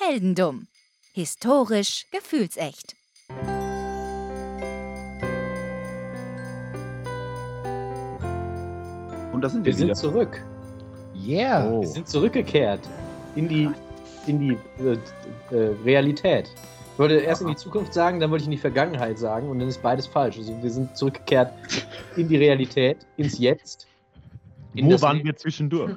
Heldendumm. Historisch gefühlsecht. Und da sind Wir wir, sind wieder. zurück. Yeah. Oh. Wir sind zurückgekehrt in die, in die äh, äh, Realität. Ich wollte erst in die Zukunft sagen, dann wollte ich in die Vergangenheit sagen und dann ist beides falsch. Also wir sind zurückgekehrt in die Realität, ins Jetzt. in Wo das waren Le- wir zwischendurch?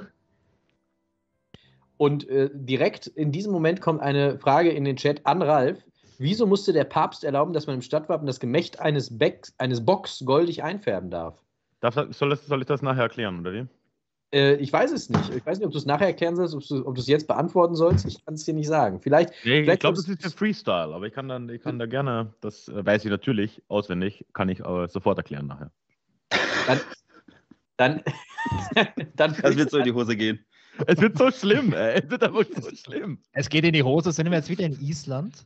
Und äh, direkt in diesem Moment kommt eine Frage in den Chat an Ralf. Wieso musste der Papst erlauben, dass man im Stadtwappen das Gemächt eines, Becks, eines Bocks goldig einfärben darf? Darf, soll, das, soll ich das nachher erklären, oder wie? Äh, ich weiß es nicht. Ich weiß nicht, ob du es nachher erklären sollst, ob du es jetzt beantworten sollst. Ich kann es dir nicht sagen. Vielleicht, Nee, ich Vielleicht glaube, ist- das ist der Freestyle, aber ich kann, dann, ich kann da gerne, das äh, weiß ich natürlich auswendig, kann ich aber sofort erklären nachher. dann. dann, dann Das wird so in die Hose gehen. Es wird so schlimm, ey. Es wird einfach so schlimm. Es geht in die Hose. Sind wir jetzt wieder in Island?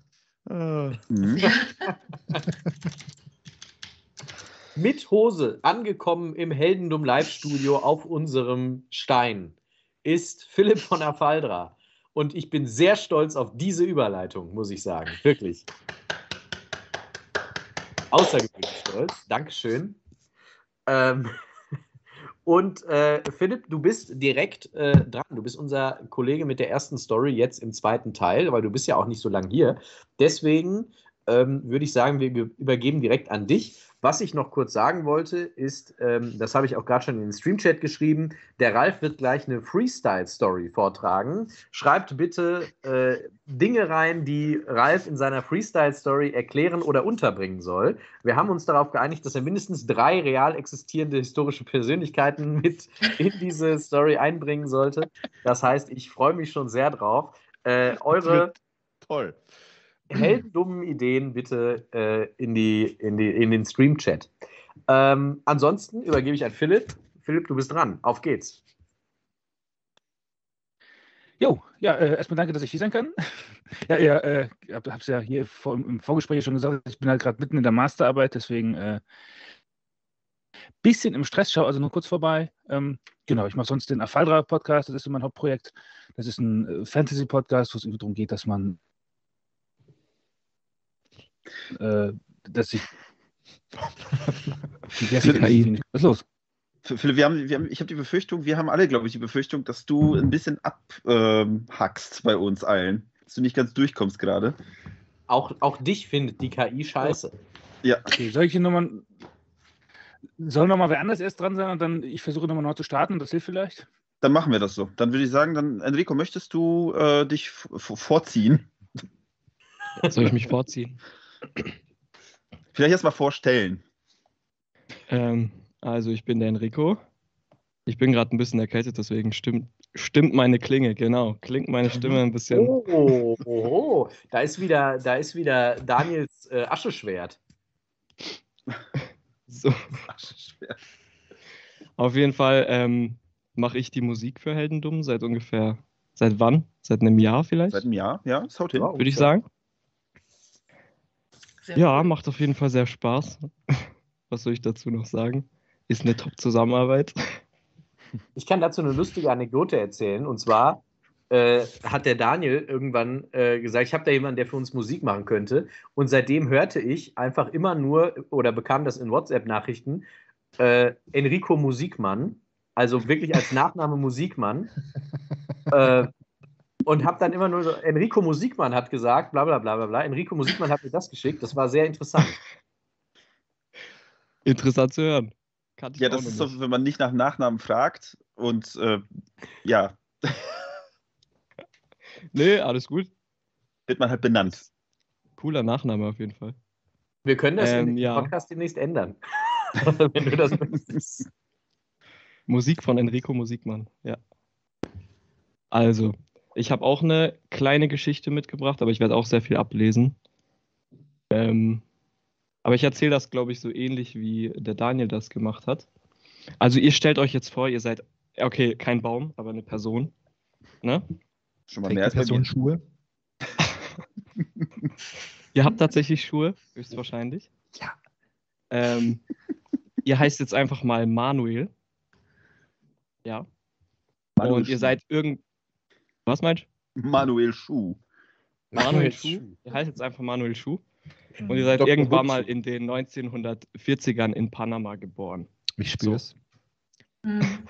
Äh, Mhm. mit Hose angekommen im Heldendum Live-Studio auf unserem Stein ist Philipp von Afaldra. Und ich bin sehr stolz auf diese Überleitung, muss ich sagen. Wirklich. Außergewöhnlich stolz. Dankeschön. Ähm, und äh, Philipp, du bist direkt äh, dran. Du bist unser Kollege mit der ersten Story jetzt im zweiten Teil, weil du bist ja auch nicht so lange hier. Deswegen ähm, würde ich sagen, wir ge- übergeben direkt an dich. Was ich noch kurz sagen wollte, ist, ähm, das habe ich auch gerade schon in den Streamchat geschrieben, der Ralf wird gleich eine Freestyle-Story vortragen. Schreibt bitte äh, Dinge rein, die Ralf in seiner Freestyle-Story erklären oder unterbringen soll. Wir haben uns darauf geeinigt, dass er mindestens drei real existierende historische Persönlichkeiten mit in diese Story einbringen sollte. Das heißt, ich freue mich schon sehr drauf. Äh, eure toll. Heldendummen Ideen bitte äh, in, die, in, die, in den Stream-Chat. Ähm, ansonsten übergebe ich an Philipp. Philipp, du bist dran. Auf geht's. Jo, ja, äh, erstmal danke, dass ich hier sein kann. ja, ihr äh, habt es ja hier vor, im Vorgespräch schon gesagt, ich bin halt gerade mitten in der Masterarbeit, deswegen äh, bisschen im Stress, schau also nur kurz vorbei. Ähm, genau, ich mache sonst den Afaldra-Podcast, das ist so mein Hauptprojekt. Das ist ein äh, Fantasy-Podcast, wo es darum geht, dass man äh, dass ich. Was ist los? Philipp, wir haben, wir haben, ich habe die Befürchtung, wir haben alle, glaube ich, die Befürchtung, dass du ein bisschen abhackst bei uns allen. Dass du nicht ganz durchkommst gerade. Auch, auch dich findet die KI scheiße. Ja. Okay, soll ich hier nochmal. Soll nochmal wer anders erst dran sein und dann ich versuche nochmal neu zu starten? Das hilft vielleicht? Dann machen wir das so. Dann würde ich sagen, dann, Enrico, möchtest du äh, dich vorziehen? Soll ich mich vorziehen? Vielleicht erst mal vorstellen. Ähm, also ich bin der Enrico. Ich bin gerade ein bisschen erkältet, deswegen stimmt, stimmt meine Klinge, genau. Klingt meine Stimme ein bisschen. Oh, oh, oh. Da ist wieder, da ist wieder Daniels äh, Ascheschwert. So. Auf jeden Fall ähm, mache ich die Musik für Heldendumm seit ungefähr, seit wann? Seit einem Jahr vielleicht, Seit einem Jahr, ja, es haut hin. Ja. würde ich sagen. Ja, macht auf jeden Fall sehr Spaß. Was soll ich dazu noch sagen? Ist eine Top-Zusammenarbeit. Ich kann dazu eine lustige Anekdote erzählen. Und zwar äh, hat der Daniel irgendwann äh, gesagt, ich habe da jemanden, der für uns Musik machen könnte. Und seitdem hörte ich einfach immer nur oder bekam das in WhatsApp-Nachrichten äh, Enrico Musikmann, also wirklich als Nachname Musikmann. und habe dann immer nur so, Enrico Musikmann hat gesagt, bla bla bla bla bla. Enrico Musikmann hat mir das geschickt. Das war sehr interessant. Interessant zu hören. Ja, das ist nicht. so, wenn man nicht nach Nachnamen fragt und äh, ja, Nee, alles gut. wird man halt benannt. Cooler Nachname auf jeden Fall. Wir können das Ähm, in dem ja. Podcast demnächst ändern. Wenn du das möchtest. Musik von Enrico Musikmann, ja. Also, ich habe auch eine kleine Geschichte mitgebracht, aber ich werde auch sehr viel ablesen. Ähm, aber ich erzähle das, glaube ich, so ähnlich wie der Daniel das gemacht hat. Also, ihr stellt euch jetzt vor, ihr seid, okay, kein Baum, aber eine Person. Ne? Schon mal Trägt mehr als Person. Schuhe? Ihr habt tatsächlich Schuhe, höchstwahrscheinlich. Ja. Ähm, ihr heißt jetzt einfach mal Manuel. Ja. Manuel Und ihr seid irgend. Was meinst du? Manuel Schuh. Manuel Schuh. Ihr heißt jetzt einfach Manuel Schuh. Und ihr seid Dr. irgendwann mal Hutsu. in den 1940ern in Panama geboren. Ich spür's. Hm.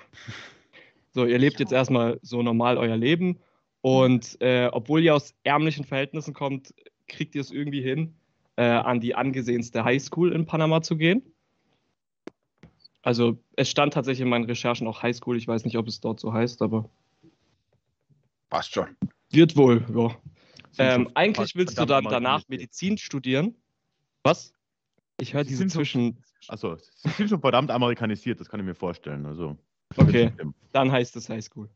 So, ihr lebt jetzt erstmal so normal euer Leben. Und äh, obwohl ihr aus ärmlichen Verhältnissen kommt, kriegt ihr es irgendwie hin, äh, an die angesehenste Highschool in Panama zu gehen. Also es stand tatsächlich in meinen Recherchen auch Highschool. Ich weiß nicht, ob es dort so heißt, aber Passt schon. wird wohl, ja. Ähm, eigentlich willst du dann danach. Medizin studieren. Was? Ich höre Sie diese zwischen. Achso, sie sind schon verdammt amerikanisiert, das kann ich mir vorstellen. Also, Okay, dann heißt es Highschool.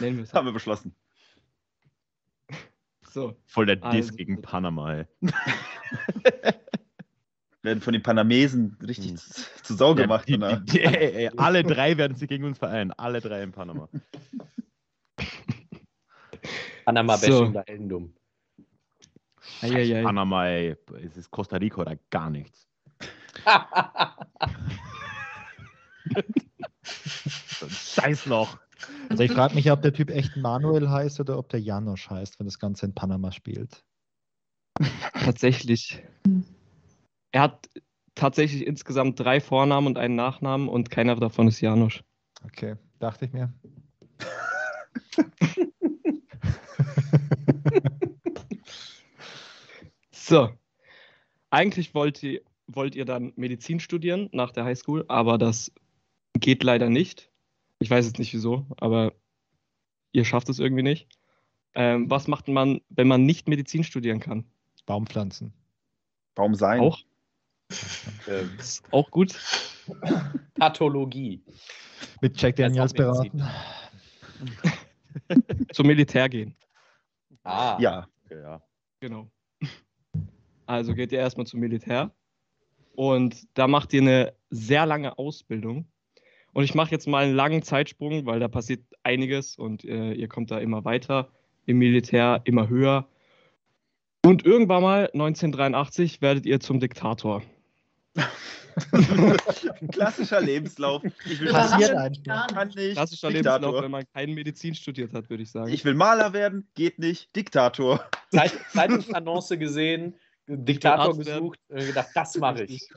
Nennen wir es. Haben wir beschlossen. So. Voll der Diss Also- gegen Panama, ey. Werden von den Panamesen richtig Hm. zu, zu Sau Ja, gemacht. die, danach. die, die, ey, ey, alle drei werden sich gegen uns vereinen. Alle drei in Panama. Panama-Bashing So. Ellendum. Eieiei. Panama, ey. Es ist Costa Rica oder gar nichts. So ein Scheißloch. Also ich frage mich, ob der Typ echt Manuel heißt oder ob der Janosch heißt, wenn das Ganze in Panama spielt. Tatsächlich. Er hat tatsächlich insgesamt drei Vornamen und einen Nachnamen und keiner davon ist Janusz. Okay, dachte ich mir. So. Eigentlich wollt ihr, wollt ihr dann Medizin studieren nach der Highschool, aber das geht leider nicht. Ich weiß jetzt nicht wieso, aber ihr schafft es irgendwie nicht. Ähm, was macht man, wenn man nicht Medizin studieren kann? Baumpflanzen. Warum sein? Auch? Ähm, ist auch gut. Pathologie. Mit Jack Daniels beraten. Zum Militär gehen. Ah, Ja. Okay, ja. Genau. Also geht ihr erstmal zum Militär und da macht ihr eine sehr lange Ausbildung. Und ich mache jetzt mal einen langen Zeitsprung, weil da passiert einiges und äh, ihr kommt da immer weiter im Militär, immer höher. Und irgendwann mal, 1983, werdet ihr zum Diktator. Klassischer Lebenslauf. Ich will Passiert einfach. Kann nicht. Klassischer Diktator. Lebenslauf, wenn man keine Medizin studiert hat, würde ich sagen. Ich will Maler werden, geht nicht. Diktator. Zeit, Zeitungsannonce gesehen, Diktator gesucht, äh, gedacht, das mache ich.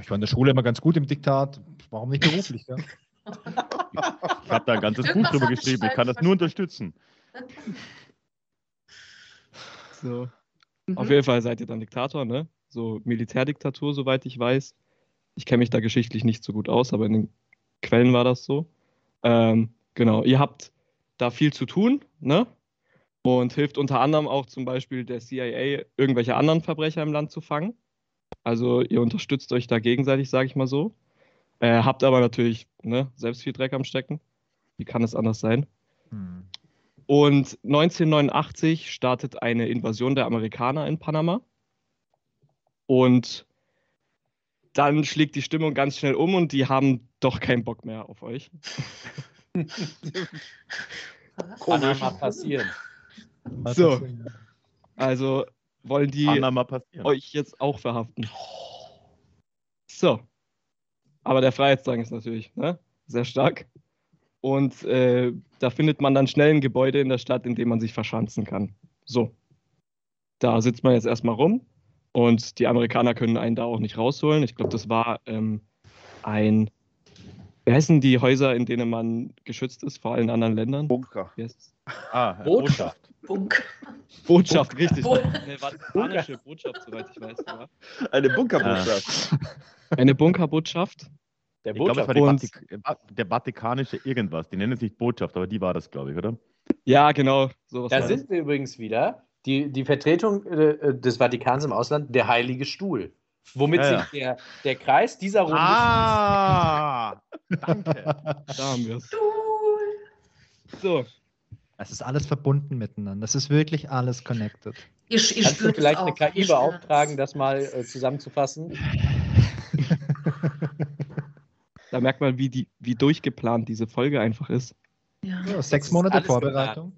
Ich war in der Schule immer ganz gut im Diktat. Warum nicht beruflich? Ja? Ich habe da ein ganzes Buch drüber geschrieben. Ich kann das nur unterstützen. So. Mhm. Auf jeden Fall seid ihr dann Diktator, ne? So Militärdiktatur, soweit ich weiß. Ich kenne mich da geschichtlich nicht so gut aus, aber in den Quellen war das so. Ähm, genau, ihr habt da viel zu tun, ne? Und hilft unter anderem auch zum Beispiel der CIA, irgendwelche anderen Verbrecher im Land zu fangen. Also ihr unterstützt euch da gegenseitig, sage ich mal so. Äh, habt aber natürlich ne, selbst viel Dreck am Stecken. Wie kann es anders sein? Hm. Und 1989 startet eine Invasion der Amerikaner in Panama. Und dann schlägt die Stimmung ganz schnell um und die haben doch keinen Bock mehr auf euch. Mal passieren. So. Also wollen die Panama euch jetzt auch verhaften. So. Aber der Freiheitsdrang ist natürlich ne, sehr stark. Und äh, da findet man dann schnell ein Gebäude in der Stadt, in dem man sich verschanzen kann. So. Da sitzt man jetzt erstmal rum und die Amerikaner können einen da auch nicht rausholen. Ich glaube, das war ähm, ein. Wie heißen die Häuser, in denen man geschützt ist vor allen anderen Ländern? Bunker. Wie heißt es? Ah, Botschaft. Bunk. Botschaft, richtig. Bo- Eine vatikanische Botschaft, soweit ich weiß. Oder? Eine Bunkerbotschaft. Eine Bunkerbotschaft. Der Ich glaube, es war Botschaft. die Vatik der Vatikanische irgendwas. Die nennen es nicht Botschaft, aber die war das, glaube ich, oder? Ja, genau. Sowas Da war das. sind wir übrigens wieder. Die, die Vertretung äh, des Vatikans im Ausland, der Heilige Stuhl. Womit Ja, ja. sich der, der Kreis dieser Runde Ah! Danke. Da haben wir es. So, Es ist alles verbunden miteinander. Es ist wirklich alles connected. Ihr, ihr Kannst du vielleicht eine. KI beauftragen, das mal äh, zusammenzufassen? da merkt man, wie, die, wie durchgeplant diese Folge einfach ist. Ja. Ja, sechs Monate Vorbereitung.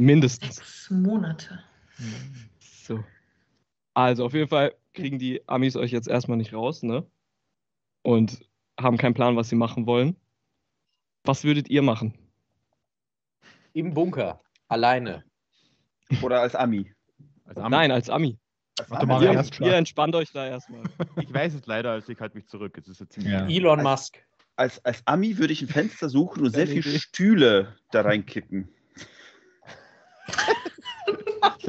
Mindestens. Sechs Monate. So. Also auf jeden Fall kriegen die Amis euch jetzt erstmal nicht raus, ne? Und haben keinen Plan, was sie machen wollen. Was würdet ihr machen? Im Bunker. Alleine. Oder als Ami? Als Ami. Nein, als Ami. Als Warte Ami. mal, Ihr, ihr entspannt euch da erstmal. Ich weiß es leider, also ich halte mich zurück. Es ist jetzt ziemlich Ja. Elon Musk. Als, als Ami würde ich ein Fenster suchen und sehr viele. Stühle da reinkippen.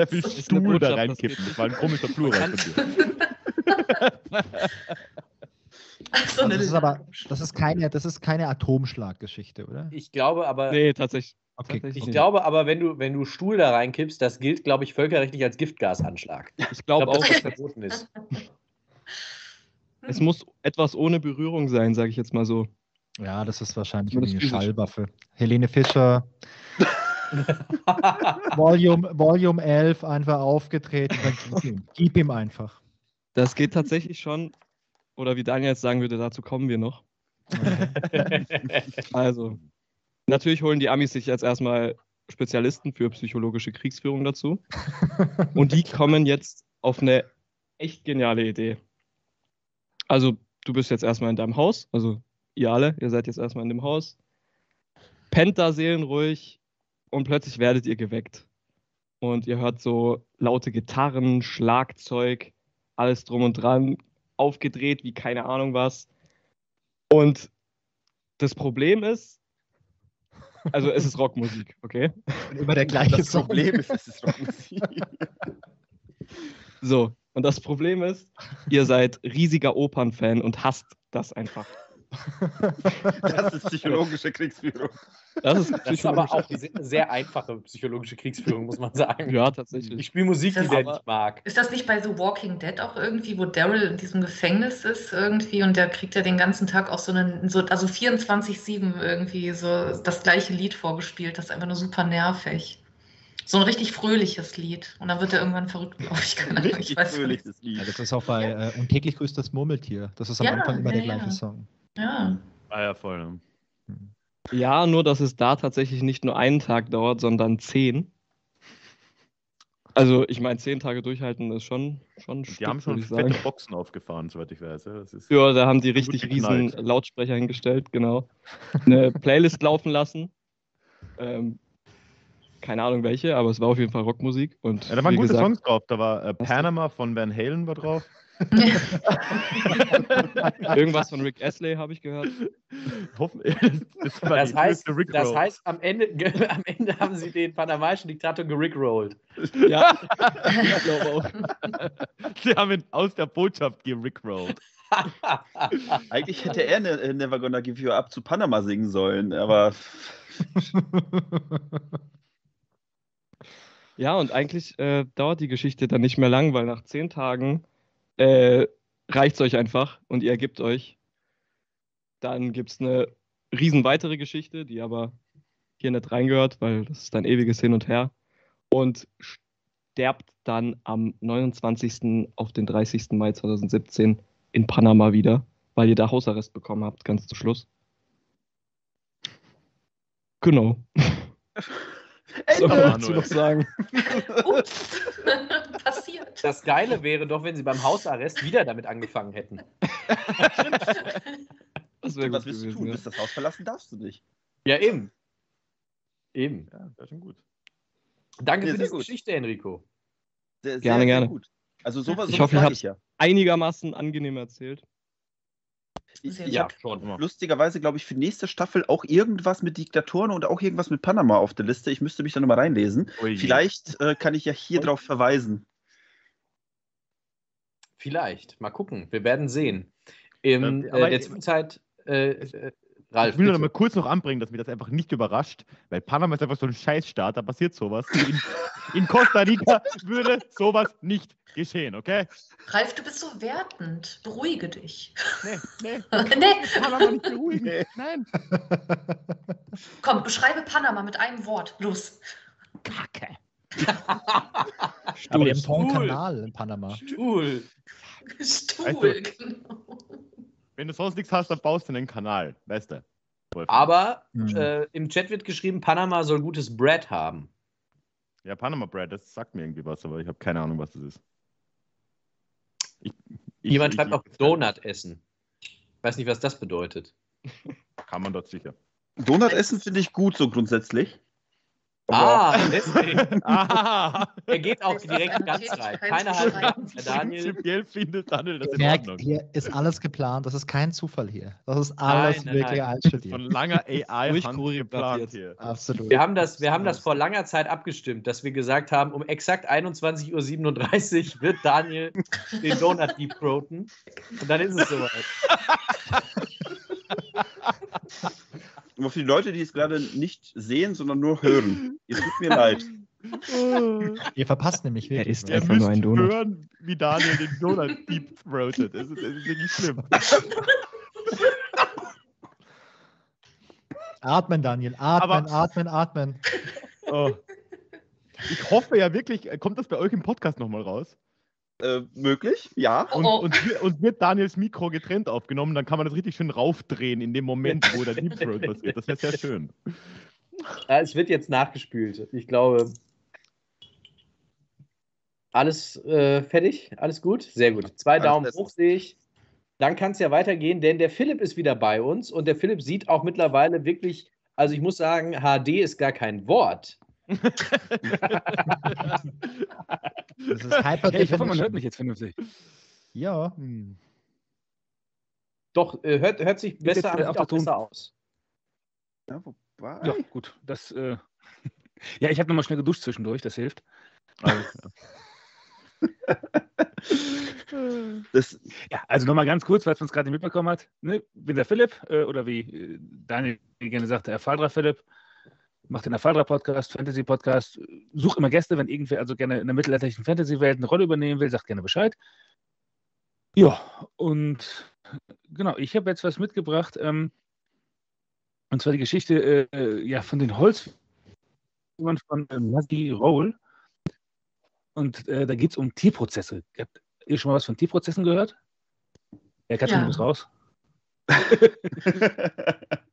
Viel ist eine Stuhl da reinkippen. Das war ein komischer Plural von dir. so eine Das ist aber, das ist keine, das ist keine Atomschlaggeschichte, oder? Ich glaube aber, Nee, tatsächlich. Okay. tatsächlich ich nicht. glaube aber, wenn du, wenn du Stuhl da reinkippst, das gilt, glaube ich, völkerrechtlich als Giftgasanschlag. Ich Ich glaube glaube, auch, dass das verboten ist. es muss etwas ohne Berührung sein, sage ich jetzt mal so. Ja, das ist wahrscheinlich eine physisch. Schallwaffe. Helene Fischer, Volume, Volume 11 einfach aufgetreten. Gib ihm, gib ihm einfach. Das geht tatsächlich schon, oder wie Daniel jetzt sagen würde, dazu kommen wir noch. Also, natürlich holen die Amis sich jetzt erstmal Spezialisten für psychologische Kriegsführung dazu. Und die kommen jetzt auf eine echt geniale Idee. Also, du bist jetzt erstmal in deinem Haus, also ihr alle, ihr seid jetzt erstmal in dem Haus, pennt da seelenruhig und plötzlich werdet ihr geweckt. Und ihr hört so laute Gitarren, Schlagzeug, alles drum und dran, aufgedreht wie keine Ahnung was. Und das Problem ist, also es ist Rockmusik, okay? Und immer der gleiche Das Song. Problem ist, es ist Rockmusik. So, und das Problem ist, ihr seid riesiger Opernfan und hasst das einfach. Das ist psychologische Kriegsführung. Das ist, Das ist aber auch sehr einfache psychologische Kriegsführung, muss man sagen. Ja, Ich tatsächlich. spiele Musik, die der nicht mag. Ist das nicht bei The Walking Dead auch irgendwie, wo Daryl in diesem Gefängnis ist irgendwie und der kriegt ja den ganzen Tag auch so einen, so, also 24-7 irgendwie so das gleiche Lied vorgespielt. Das ist einfach nur super nervig. So ein richtig fröhliches Lied. Und dann wird er irgendwann verrückt, glaube ich. Keine Ahnung, ich Richtig weiß fröhlich, nicht. das Ja, Lied. das ist auch bei äh, Und täglich grüßt das Murmeltier. Das ist am Ja, Anfang immer der ja, gleiche ja. Song. Ja. Ah ja, voll. ne? Ja, nur dass es da tatsächlich nicht nur einen Tag dauert, sondern zehn. Also, ich meine, zehn Tage durchhalten ist schon, schon Und Stück, Die haben schon fette sagen. Boxen aufgefahren, soweit ich weiß. Ja, das ist Ja, da haben die richtig riesen. Lautsprecher hingestellt, genau. Eine Playlist laufen lassen. Ähm, keine Ahnung welche, aber es war auf jeden Fall Rockmusik. Und ja, da waren gute gesagt, Songs drauf. Da war äh, Panama von Van Halen war drauf. Irgendwas von Rick Astley habe ich gehört. Hoffen, das, Das heißt, das heißt am, Ende, am Ende haben sie den panamaischen Diktator gerickrollt. Ja, ich glaube auch. Sie haben ihn aus der Botschaft gerickrollt. Eigentlich hätte er ne, äh, Never Gonna Give You Up zu Panama singen sollen, aber Ja, und eigentlich äh, dauert die Geschichte dann nicht mehr lang, weil nach zehn Tagen äh, reicht es euch einfach und ihr ergibt euch. Dann gibt es eine riesen weitere Geschichte, die aber hier nicht reingehört, weil das ist ein ewiges Hin und Her. Und sterbt dann am 29. auf den 30. Mai 2017 in Panama wieder, weil ihr da Hausarrest bekommen habt, ganz zum Schluss. Genau. Was soll man Ende. dazu noch sagen? Ups. Passiert. Das Geile wäre doch, wenn sie beim Hausarrest wieder damit angefangen hätten. Das wäre was gut willst du gewesen, tun? ja. Bis das Haus verlassen darfst du nicht. Ja, eben. Eben. Ja, das ist schon gut. Danke Ja, für sehr diese gut. Geschichte, Enrico. Sehr, Gerne, sehr, gerne. Sehr gut. Also sowas, Ich sowas hoffe, ich hab's- ich ja. Einigermaßen angenehm erzählt. Ich, Sehr Ja, habe Schon immer. lustigerweise, glaube ich, für nächste Staffel auch irgendwas mit Diktatoren und auch irgendwas mit Panama auf der Liste. Ich müsste mich da nochmal reinlesen. Ui. Vielleicht äh, kann ich ja hier drauf verweisen. Vielleicht. Mal gucken. Wir werden sehen. In Ähm, äh, aber- der Zwischenzeit, äh, äh, Ralf, Ich will nur noch mal kurz noch anbringen, dass mich das einfach nicht überrascht, weil Panama ist einfach so ein Scheißstaat, da passiert sowas. In, Costa Rica würde sowas nicht geschehen, okay? Ralf, du bist so wertend. Beruhige dich. Nee, nee. nee. Panama nicht beruhigen. Nee. Nein. Komm, beschreibe Panama mit einem Wort. Los. Kacke. Aber den Stuhl. Pont-Kanal in Panama. Stuhl. Stuhl, genau. Wenn du sonst nichts hast, dann baust du einen Kanal, weißt du? Wolfgang. Aber Mhm. äh, im Chat wird geschrieben, Panama soll gutes Bread haben. Ja, Panama Bread, das sagt mir irgendwie was, aber ich habe keine Ahnung, was das ist. Ich, ich, Jemand ich- schreibt auch ich- Donut essen. Weiß nicht, was das bedeutet. Kann man dort sicher. Donut essen finde ich gut so grundsätzlich. Ah, deswegen. Ah! Er geht auch direkt ganz rein. Keiner hat Daniel. Prinzipiell findet Daniel das in Ordnung. hier ist alles geplant. Das ist kein Zufall hier. Das ist alles nein, wirklich nein. einstudiert. Von langer AI geplant hier. Absolut. Wir haben, das, wir haben das vor langer Zeit abgestimmt, dass wir gesagt haben, um exakt 21.37 Uhr wird Daniel den Donut Deep Throaten. Und dann ist es soweit. Aber für die Leute, die es gerade nicht sehen, sondern nur hören, es tut mir leid. Ihr verpasst nämlich Er wirklich. ist Ihr einfach nur ein Donut. hören, wie Daniel den Donut deep throatet. Das ist, das ist wirklich schlimm. Atmen, Daniel. Atmen, Aber- atmen, atmen. Oh. Ich hoffe ja wirklich, kommt das bei euch im Podcast nochmal raus? Äh, möglich? Ja. Oh, Und, oh. und, wird- und wird Daniels Mikro getrennt aufgenommen, dann kann man das richtig schön raufdrehen in dem Moment, wo der Deep Throat passiert. Das wäre sehr schön. Ja, es wird jetzt nachgespült. Ich glaube. Alles äh, fertig? Alles gut? Sehr gut. Zwei Alles Daumen hoch sehe ich. Dann kann es ja weitergehen, denn der Philipp ist wieder bei uns und der Philipp sieht auch mittlerweile wirklich, also ich muss sagen, HD ist gar kein Wort. Das ist Hey, ich hoffe, man hört Hyper mich jetzt vernünftig. Ja. Hm. Doch, äh, hört, hört sich jetzt, besser an, auch auch der Ton? besser aus. ja wobei. Ja, gut. Das, äh, ja, ich habe nochmal schnell geduscht zwischendurch, das hilft. Klar. Das, Ja, also nochmal ganz kurz, man es gerade nicht mitbekommen hat. Ne? Bin der Philipp, äh, oder wie äh, Daniel gerne sagte, Erfaldra Philipp. Macht den Erfaldra-Podcast, Fantasy-Podcast. Such immer Gäste, wenn irgendwer also gerne in der mittelalterlichen Fantasy-Welt eine Rolle übernehmen will, sagt gerne Bescheid. Ja, und genau, ich habe jetzt was mitgebracht. Ähm, und zwar die Geschichte äh, ja, von den Holzfiguren von äh, Maggie Roll. Und äh, da geht es um Tierprozesse. Habt ihr schon mal was von Tierprozessen gehört? Ja, Katrin, Ja. du bist raus.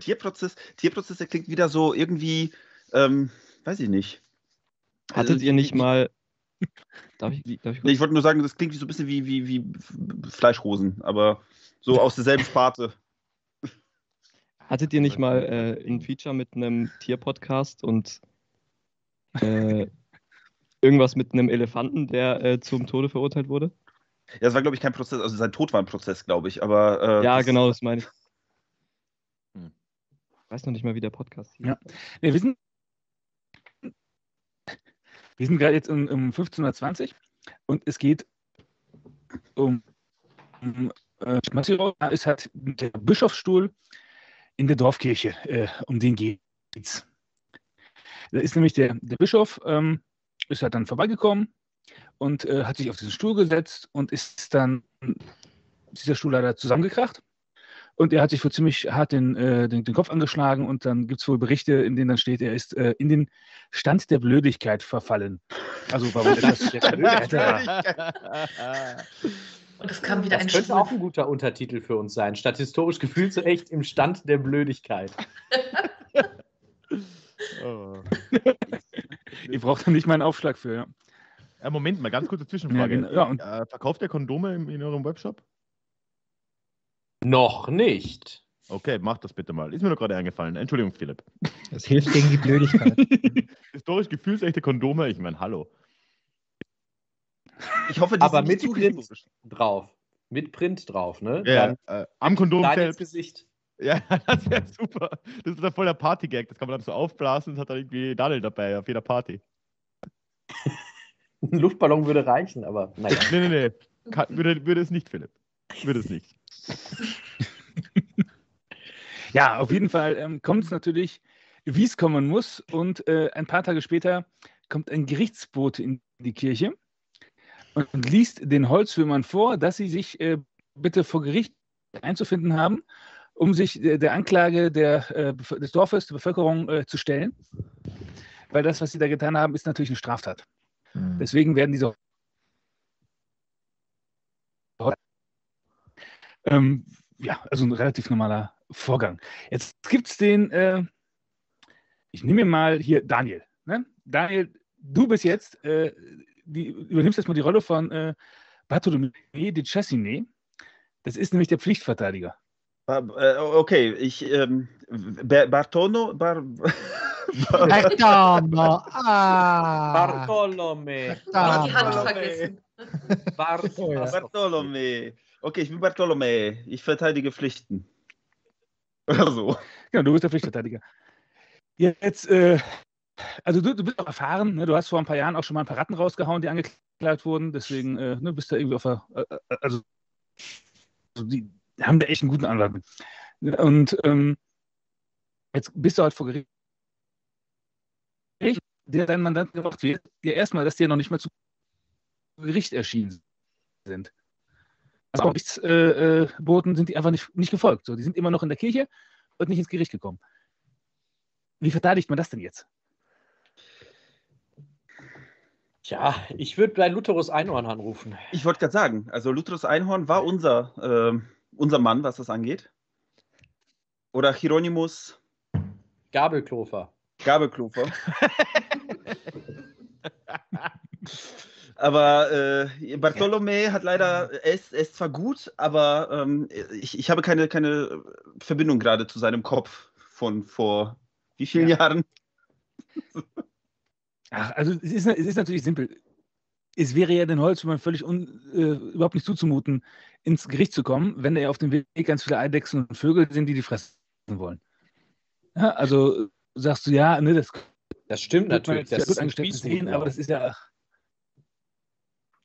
Tierprozess, Tierprozesse klingt wieder so irgendwie, ähm, weiß ich nicht. Hattet Also, ihr nicht mal. Darf ich, darf ich Nee, ich wollte nur sagen, das klingt so ein bisschen wie, wie, wie Fleischhosen, aber so aus derselben Sparte. Hattet ihr nicht mal äh, ein Feature mit einem Tierpodcast und äh, irgendwas mit einem Elefanten, der äh, zum Tode verurteilt wurde? Ja, das war, glaube ich, kein Prozess, also sein Tod war ein Prozess, glaube ich, aber. Äh, ja, genau, das meine ich. Weiß noch nicht mal, wie der Podcast hieß. Ja. Nee, wir sind, wir sind gerade jetzt um, um 1520 und es geht um, um äh, Massiro ist halt der Bischofsstuhl in der Dorfkirche, äh, um den geht's. Da ist nämlich der, der Bischof, ähm, ist halt dann vorbeigekommen und äh, hat sich auf diesen Stuhl gesetzt und ist dann, dieser Stuhl leider zusammengekracht. Und er hat sich wohl ziemlich hart den, äh, den, den Kopf angeschlagen und dann gibt es wohl Berichte, in denen dann steht, er ist äh, in den Stand der Blödigkeit verfallen. Also warum etwas der. Und es kam wieder Das ein könnte Stuhl. auch ein guter Untertitel für uns sein. Statt historisch gefühlt so echt im Stand der Blödigkeit. Oh. Ihr braucht da nicht mal einen Aufschlag für, ja. Ja, Moment mal, ganz kurze Zwischenfrage. Ja, genau. Ja, und- äh, verkauft ihr Kondome in, in eurem Webshop? Noch nicht. Okay, macht das bitte mal. Ist mir nur gerade eingefallen. Entschuldigung, Philipp. Es hilft gegen die Blödigkeit. Historisch gefühlsechte Kondome, ich meine, hallo. Ich hoffe, die Aber sind mit nicht zu Print historisch. drauf. Mit Print drauf, ne? Ja, Dann äh, am Kondom selbst. Gesicht. Ja, das wäre super. Das ist ja voll der Partygag. Das kann man dann so aufblasen und hat dann irgendwie Daniel dabei auf jeder Party. Ein Luftballon würde reichen, aber naja. Nee, nee, nee. Kann, würde, würde es nicht, Philipp. Würde es nicht. Ja, auf jeden Fall ähm, kommt es natürlich, wie es kommen muss. Und äh, ein paar Tage später kommt ein Gerichtsbote in die Kirche und, und liest den Holzwürmern vor, dass sie sich äh, bitte vor Gericht einzufinden haben, um sich äh, der Anklage der, äh, des Dorfes, der Bevölkerung äh, zu stellen. Weil das, was sie da getan haben, ist natürlich eine Straftat. Hm. Deswegen werden diese ähm, ja, also ein relativ normaler Vorgang. Jetzt gibt es den, äh, ich nehme mir mal hier Daniel. Ne? Daniel, du bist jetzt, äh, die, übernimmst jetzt mal die Rolle von äh, Bartholomew de Chassinet. Das ist nämlich der Pflichtverteidiger. Äh, okay, ich. Ähm, Bartono. Bar, Verdammt! Ah! Bartolome. Ah, die Hand Bartolome. vergessen. Oh. Bartolome. Okay, ich bin Bartolome. Ich verteidige Pflichten. Oder so. Genau, du bist der Pflichtverteidiger. Jetzt, äh, also du, du bist auch erfahren, ne? du hast vor ein paar Jahren auch schon mal ein paar Ratten rausgehauen, die angeklagt wurden, deswegen äh, ne, bist du irgendwie auf der, äh, äh, also, also die haben da echt einen guten Anwalt. Und ähm, jetzt bist du halt vor Gericht, der dein Mandant gemacht wird, dir erstmal, dass die ja noch nicht mal zu Gericht erschienen sind. Also Gerichtsboten äh, Boten sind die einfach nicht, nicht gefolgt. So, die sind immer noch in der Kirche und nicht ins Gericht gekommen. Wie verteidigt man das denn jetzt? Tja, ich würde bei Lutherus Einhorn anrufen. Ich wollte gerade sagen, also Lutherus Einhorn war unser, ähm, unser Mann, was das angeht. Oder Hieronymus Gabelklofer. Gabelklofer. aber äh, Bartolome hat leider, er ist, er ist zwar gut, aber ähm, ich, ich habe keine, keine Verbindung gerade zu seinem Kopf von vor wie vielen Ja. Jahren? Ach, also es ist, es ist natürlich simpel. Es wäre ja den Holzmann völlig un, äh, überhaupt nicht zuzumuten, ins Gericht zu kommen, wenn er auf dem Weg ganz viele Eidechsen und Vögel sind, die die fressen wollen. Ja, also sagst du ja, ne, das Das stimmt natürlich. Das gut ist ein angestellt sehen, aber das ist ja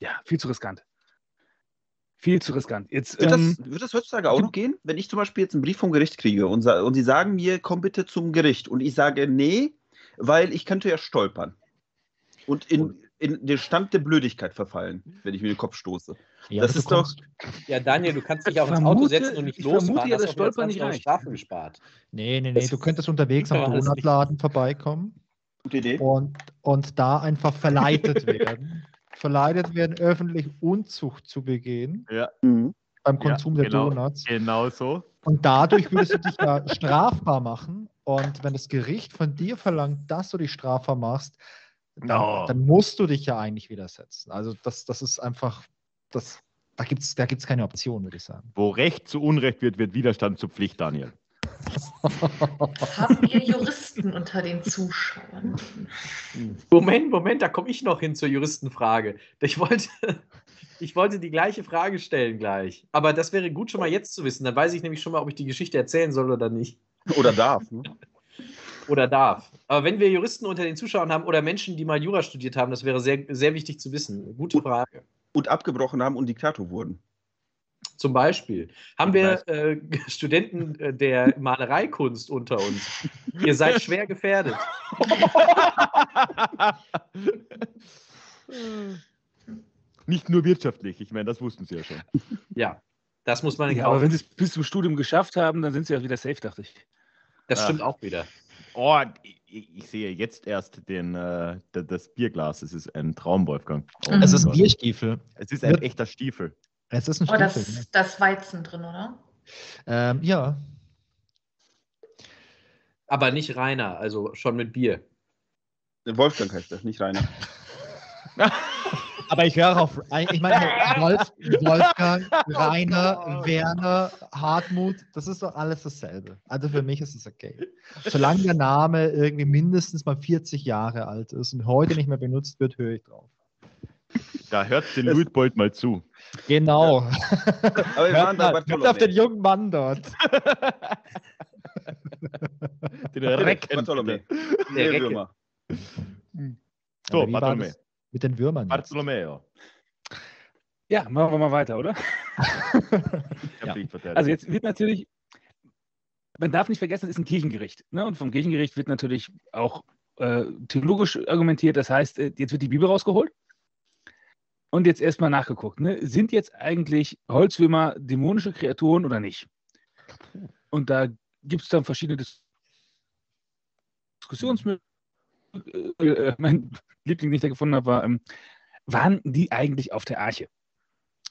ja viel zu riskant. Viel zu riskant. Jetzt Wird ähm, das, wird das heutzutage auch noch gehen? Wenn ich zum Beispiel jetzt einen Brief vom Gericht kriege und, und sie sagen mir, komm bitte zum Gericht und ich sage, nee, weil ich könnte ja stolpern und in, in den Stand der Blödigkeit verfallen, wenn ich mir den Kopf stoße. Ja, das du ist doch- Ja, Daniel, du kannst dich Ich auch ins Auto vermute- setzen und nicht ich vermute losfahren. ja, wieder Stolpern nicht 20 Euro reicht. Strafe gespart. Nee, nee, Das nee, du ist- könntest unterwegs am das Donutladen vorbeikommen Gute Idee. und, und da einfach verleitet werden. Verleitet werden, öffentlich Unzucht zu begehen Mhm. beim Ja, Konsum der genau. Donuts. Genau so. Und dadurch würdest du dich ja strafbar machen. Und wenn das Gericht von dir verlangt, dass du dich strafbar machst, dann, No. dann musst du dich ja eigentlich widersetzen. Also das, das ist einfach, das, da gibt es da gibt's keine Option, würde ich sagen. Wo Recht zu Unrecht wird, wird Widerstand zur Pflicht, Daniel. Haben wir Juristen unter den Zuschauern? Moment, Moment, da komme ich noch hin zur Juristenfrage. Ich wollte, ich wollte die gleiche Frage stellen gleich. Aber das wäre gut schon mal jetzt zu wissen. Dann weiß ich nämlich schon mal, ob ich die Geschichte erzählen soll oder nicht. Oder darf. Ne? Oder darf. Aber wenn wir Juristen unter den Zuschauern haben oder Menschen, die mal Jura studiert haben, das wäre sehr, sehr wichtig zu wissen. Gute Frage. Und abgebrochen haben und Diktator wurden. Zum Beispiel. Haben wir äh, Studenten äh, der Malereikunst unter uns? Ihr seid schwer gefährdet. Nicht nur wirtschaftlich, ich meine, das wussten sie ja schon. Ja, das muss man ja, auch. aber wenn sie es bis zum Studium geschafft haben, dann sind sie ja wieder safe, dachte ich. Das Ah. stimmt auch wieder. Oh, ich, ich sehe jetzt erst den, äh, das Bierglas. Es ist ein Traum, Wolfgang. Oh. Es ist ein. Bierstiefel. Es ist ein echter Stiefel. Es ist ein Oh, Stiefel. das, das Weizen drin, oder? ja. Ähm, ja. Aber nicht Rainer, also schon mit Bier. Wolfgang heißt das, nicht Rainer. Aber ich wäre auch auf. Ich meine, Wolf, Wolfgang, Rainer, Werner, Hartmut, das ist doch alles dasselbe. Also für mich ist es okay. Solange der Name irgendwie mindestens mal 40 Jahre alt ist und heute nicht mehr benutzt wird, höre ich drauf. Da hört den Luitpold mal zu. Genau. Aber wir waren bei mal, hört auf den jungen Mann dort. Den Recken. Bartolome. Der. Würmer. So, wie war Bartolome. Mit den Würmern. Bartolomeo. Ja, machen wir mal weiter, oder? Der Ja. Also jetzt wird natürlich, man darf nicht vergessen, es ist ein Kirchengericht. Ne? Und vom Kirchengericht wird natürlich auch äh, theologisch argumentiert. Das heißt, äh, jetzt wird die Bibel rausgeholt und jetzt erstmal nachgeguckt. Ne? Sind jetzt eigentlich Holzwürmer dämonische Kreaturen oder nicht? Und da gibt es dann verschiedene Dis Diskussionsmöglichkeiten. Äh, äh, mein Liebling, den ich da gefunden habe, war, ähm, waren die eigentlich auf der Arche?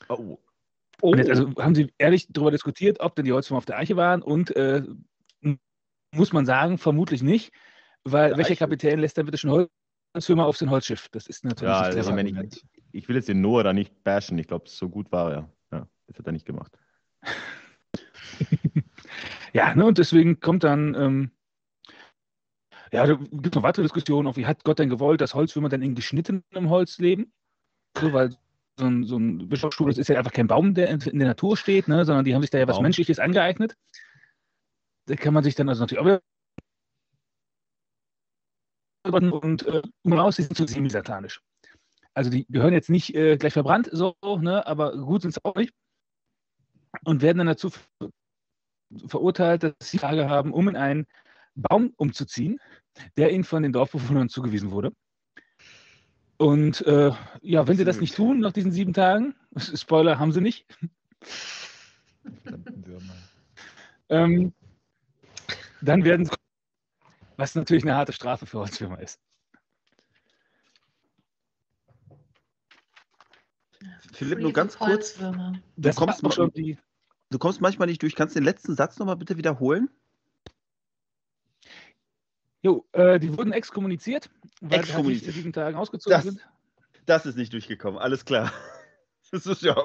oh. Und jetzt, also haben Sie ehrlich darüber diskutiert, ob denn die Holzwürmer auf der Eiche waren? Und äh, muss man sagen, vermutlich nicht, weil welcher. Kapitän lässt dann bitte schon Holzwürmer auf sein Holzschiff? Das ist natürlich Ja, also, meine, ich, ich will jetzt den Noah da nicht bashen. Ich glaube, so gut war er. Ja, das hat er nicht gemacht. Ja, ne, und deswegen kommt dann ähm, ja, da gibt es noch weitere Diskussionen, auch wie hat Gott denn gewollt, dass Holzwürmer dann in geschnittenem Holz leben? So, weil so ein, so ein Bischofsstuhl, das ist ja einfach kein Baum, der in, der Natur steht, ne, sondern die haben sich da ja was Baum. Menschliches angeeignet. Da kann man sich dann also natürlich auch und äh, um raus, die sind so semi-satanisch. Also die gehören jetzt nicht äh, gleich verbrannt, so, ne, aber gut sind es auch nicht. Und werden dann dazu ver- verurteilt, dass sie die Frage haben, um in einen Baum umzuziehen, der ihnen von den Dorfbewohnern zugewiesen wurde. Und äh, ja, wenn sie das nicht tun nach diesen sieben Tagen, Spoiler haben sie nicht, ähm, dann werden sie, was natürlich eine harte Strafe für Holzwürmer ist. Philipp, nur ganz kurz. Holzwürmer. Das kommst die, Du kommst manchmal nicht durch. Kannst du den letzten Satz nochmal bitte wiederholen? jo, äh, die wurden exkommuniziert, weil sie halt Exkommuniziert. in sieben Tagen ausgezogen Das- sind. Das ist nicht durchgekommen. Alles klar. Das ist ja.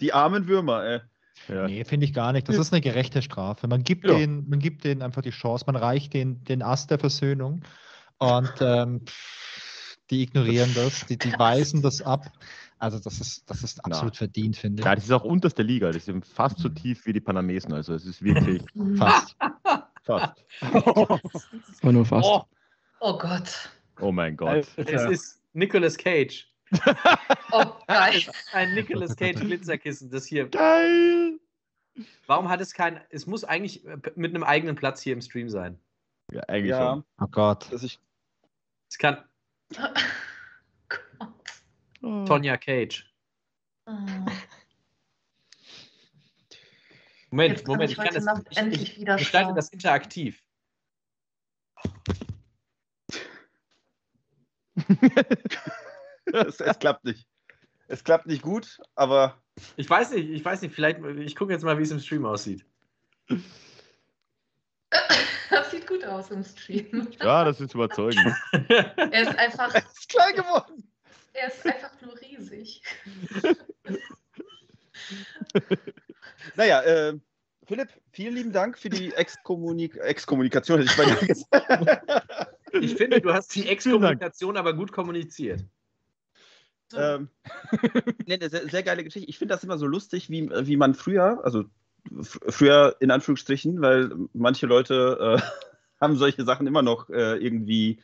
Die armen Würmer, ey. Ja. Nee, finde ich gar nicht. Das ist eine gerechte Strafe. Man gibt, Ja. denen, man gibt denen einfach die Chance, man reicht denen den Ast der Versöhnung und ähm, die ignorieren das, die, die weisen das ab. Also das ist, das ist absolut verdient, finde ich. Ja, das ist auch unterste Liga. Das ist fast so tief wie die Panamesen. Also es ist wirklich Fast. fast. War nur fast. Oh, oh Gott. Oh mein Gott. Es ist Nicolas Cage. Oh, geil. Ein Nicolas Cage Glitzerkissen, das hier. Geil! Warum hat es kein. Es muss eigentlich mit einem eigenen Platz hier im Stream sein. Ja, eigentlich Ja, schon. Oh Gott. dass ich, Es kann Tonja Cage. Oh. Moment, Jetzt kann Moment, ich ich kann das. Ich, ich gestalte das interaktiv. es, es klappt nicht. Es klappt nicht gut, aber Ich weiß nicht, ich weiß nicht, vielleicht. Ich gucke jetzt mal, wie es im Stream aussieht. Das sieht gut aus im Stream. Ja, das ist überzeugend. Er ist einfach, es ist klein geworden. Er ist einfach nur riesig. Naja, äh, Philipp, vielen lieben Dank für die Exkommunik Exkommunikation. hätte Ich. Ich finde, du hast die Exkommunikation aber gut kommuniziert. So. ähm, nee, eine sehr, sehr geile Geschichte. Ich finde das immer so lustig, wie, wie man früher, also früher in Anführungsstrichen, weil manche Leute äh, haben solche Sachen immer noch äh, irgendwie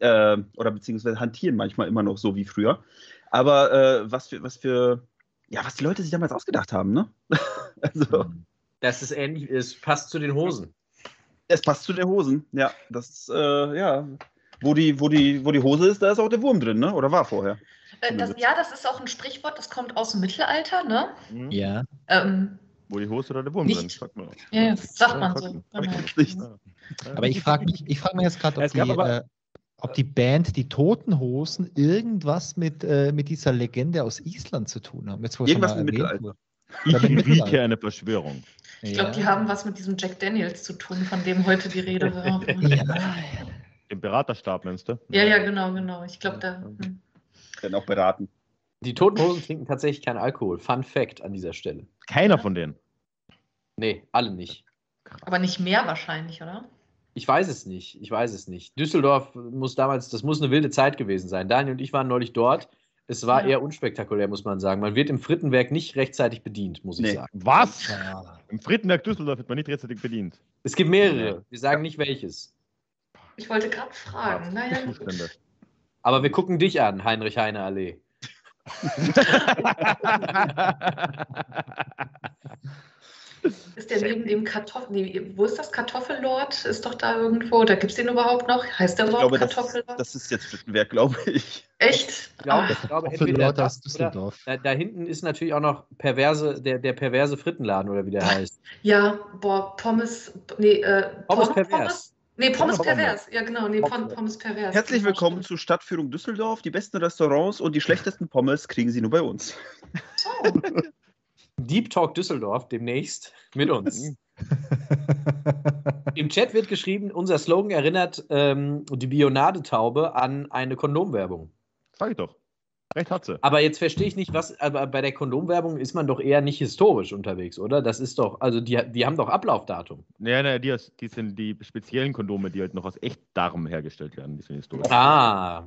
äh, oder beziehungsweise hantieren manchmal immer noch so wie früher. Aber äh, was für, was für, ja, was die Leute sich damals ausgedacht haben, ne? also, Das ist ähnlich, es passt zu den Hosen. es passt zu den Hosen, ja. Das ist, äh, ja. Wo die, wo, die, wo die Hose ist, da ist auch der Wurm drin, ne? Oder war vorher? Äh, das, ja, das ist auch ein Sprichwort, das kommt aus dem Mittelalter, ne? Hm? Ja. Ähm, Wo die Hose oder der Wurm Nicht. drin? Sagt man. ja, das sagt man Ja, so. Genau. Aber ich frage mich, ich frag mich jetzt gerade, ob, Es die, äh, ob die Band Die Toten Hosen irgendwas mit, äh, mit dieser Legende aus Island zu tun haben. Jetzt, Irgendwas erwähnt Mittelalter. Ich Ja, mit rieche eine Verschwörung. Ich glaube, die haben was mit diesem Jack Daniels zu tun, von dem heute die Rede war. Ja. Den Beraterstab nennst du? Ja, ja, genau, genau. Ich glaube, da. hm. Dann auch beraten. Die Toten Hosen trinken tatsächlich keinen Alkohol. Fun Fact an dieser Stelle. Keiner von denen. Nee, alle nicht. Aber nicht mehr wahrscheinlich, oder? Ich weiß es nicht. Ich weiß es nicht. Düsseldorf muss damals, das muss eine wilde Zeit gewesen sein. Daniel und ich waren neulich dort. Es war Ja. eher unspektakulär, muss man sagen. Man wird im Frittenwerk nicht rechtzeitig bedient, muss ich Nee. sagen. Was? Ja. Im Frittenberg Düsseldorf wird man nicht rechtzeitig bedient. Es gibt mehrere. Wir sagen nicht welches. Ich wollte gerade fragen. Naja, gut. Zustände. Aber wir gucken dich an, Heinrich Heine Allee. Ist der neben dem Kartoffel. Nee, wo ist das? Kartoffellord? Ist doch da irgendwo. Da gibt es den überhaupt noch? Heißt der überhaupt glaube, das, Kartoffellord? das ist jetzt Frittenwerk, glaube ich. Echt? Ich glaube, Ah, ich glaube Für entweder das Düsseldorf. da, da hinten ist natürlich auch noch perverse, der, der perverse Frittenladen oder wie der heißt. ja, boah, Pommes. Nee, äh, Pommes pervers. Nee, Pommes Pommes pervers. Ja, genau. Nee, Pommes. Pom- Pommes pervers. Herzlich Genau, willkommen zur Stadtführung Düsseldorf. Die besten Restaurants und die schlechtesten Pommes kriegen Sie nur bei uns. Oh, Deep Talk Düsseldorf demnächst mit uns. Im Chat wird geschrieben, unser Slogan erinnert ähm, die Bionadetaube an eine Kondomwerbung. Sag ich doch. Recht hat sie. Aber jetzt verstehe ich nicht, was, aber bei der Kondomwerbung ist man doch eher nicht historisch unterwegs, oder? Das ist doch, also die, die haben doch Ablaufdatum. Ja, nee, die, die sind die speziellen Kondome, die halt noch aus Echtdarm hergestellt werden. Die sind historisch. Ah,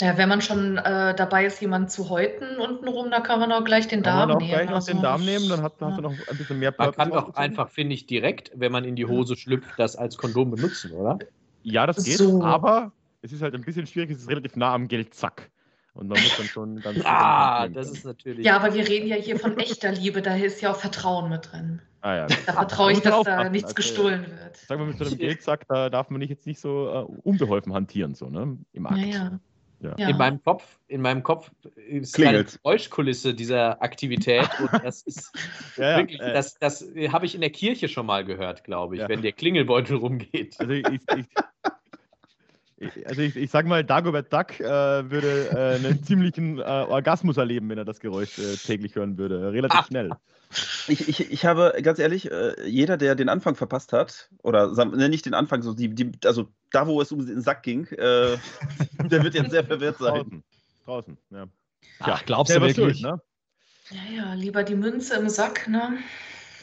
Ja, wenn man schon äh, dabei ist, jemanden zu häuten untenrum, da kann man auch gleich den Kann Darm man auch nehmen. gleich noch Also, den Darm nehmen, dann hat, ja. hast du noch ein bisschen mehr man Purpose kann doch rausgezogen. einfach, finde ich, direkt, wenn man in die Hose schlüpft, das als Kondom benutzen, oder? Ja, das geht, So. aber es ist halt ein bisschen schwierig, es ist relativ nah am Geldsack. Und man muss dann schon ganz. Ah, das ist natürlich. Ja, aber wir reden ja hier von echter Liebe, da ist ja auch Vertrauen mit drin. Ah, ja. Da vertraue ich, man dass da nichts also- gestohlen wird. Sagen wir mit so einem Geldsack, da darf man nicht jetzt nicht so äh, unbeholfen hantieren, so, ne? Im Akt. Ja, ja. Ja. In meinem Kopf, in meinem Kopf ist Klingelt's. eine Geräuschkulisse dieser Aktivität und das ist Ja, ja, wirklich, äh, das, das habe ich in der Kirche schon mal gehört, glaube ich, Ja. wenn der Klingelbeutel rumgeht. Also ich, ich, also ich, ich sag mal, Dagobert Duck äh, würde äh, einen ziemlichen äh, Orgasmus erleben, wenn er das Geräusch äh, täglich hören würde. Relativ Ah. schnell. Ich, ich, ich habe, ganz ehrlich, äh, jeder, der den Anfang verpasst hat, oder ne, nicht den Anfang, so die, die, also da, wo es um den Sack ging, äh, der wird jetzt sehr verwirrt sein. Draußen. Draußen, ja. Ach, glaubst du Selber wirklich? schuld, ne? ja, ja, lieber die Münze im Sack, ne?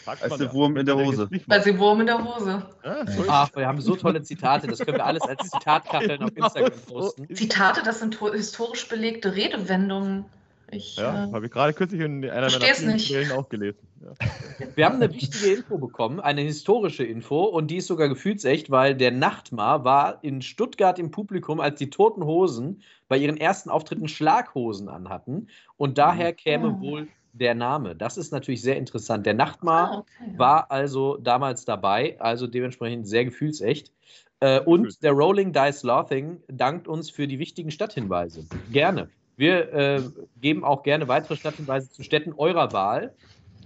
Als der ja. Wurm in der Hose. Weil sie Wurm in der Hose. Ja, Ach, wir haben so tolle Zitate, das können wir alles als Zitatkacheln auf Genau Instagram posten. Zitate, das sind to- historisch belegte Redewendungen. Ich, Ja, äh, habe ich gerade kürzlich in einer meiner. Quellen auch gelesen. Ja. Wir haben eine wichtige Info bekommen, eine historische Info und die ist sogar gefühlsecht, weil der Nachtmar war in Stuttgart im Publikum, als die Toten Hosen bei ihren ersten Auftritten Schlaghosen anhatten und daher käme Oh. wohl der Name. Das ist natürlich sehr interessant. Der Nachtmar ah, okay. war also damals dabei, also dementsprechend sehr gefühlsecht. Äh, und der Rolling Dice Laughing dankt uns für die wichtigen Stadthinweise. Gerne. Wir äh, geben auch gerne weitere Stadthinweise zu Städten eurer Wahl.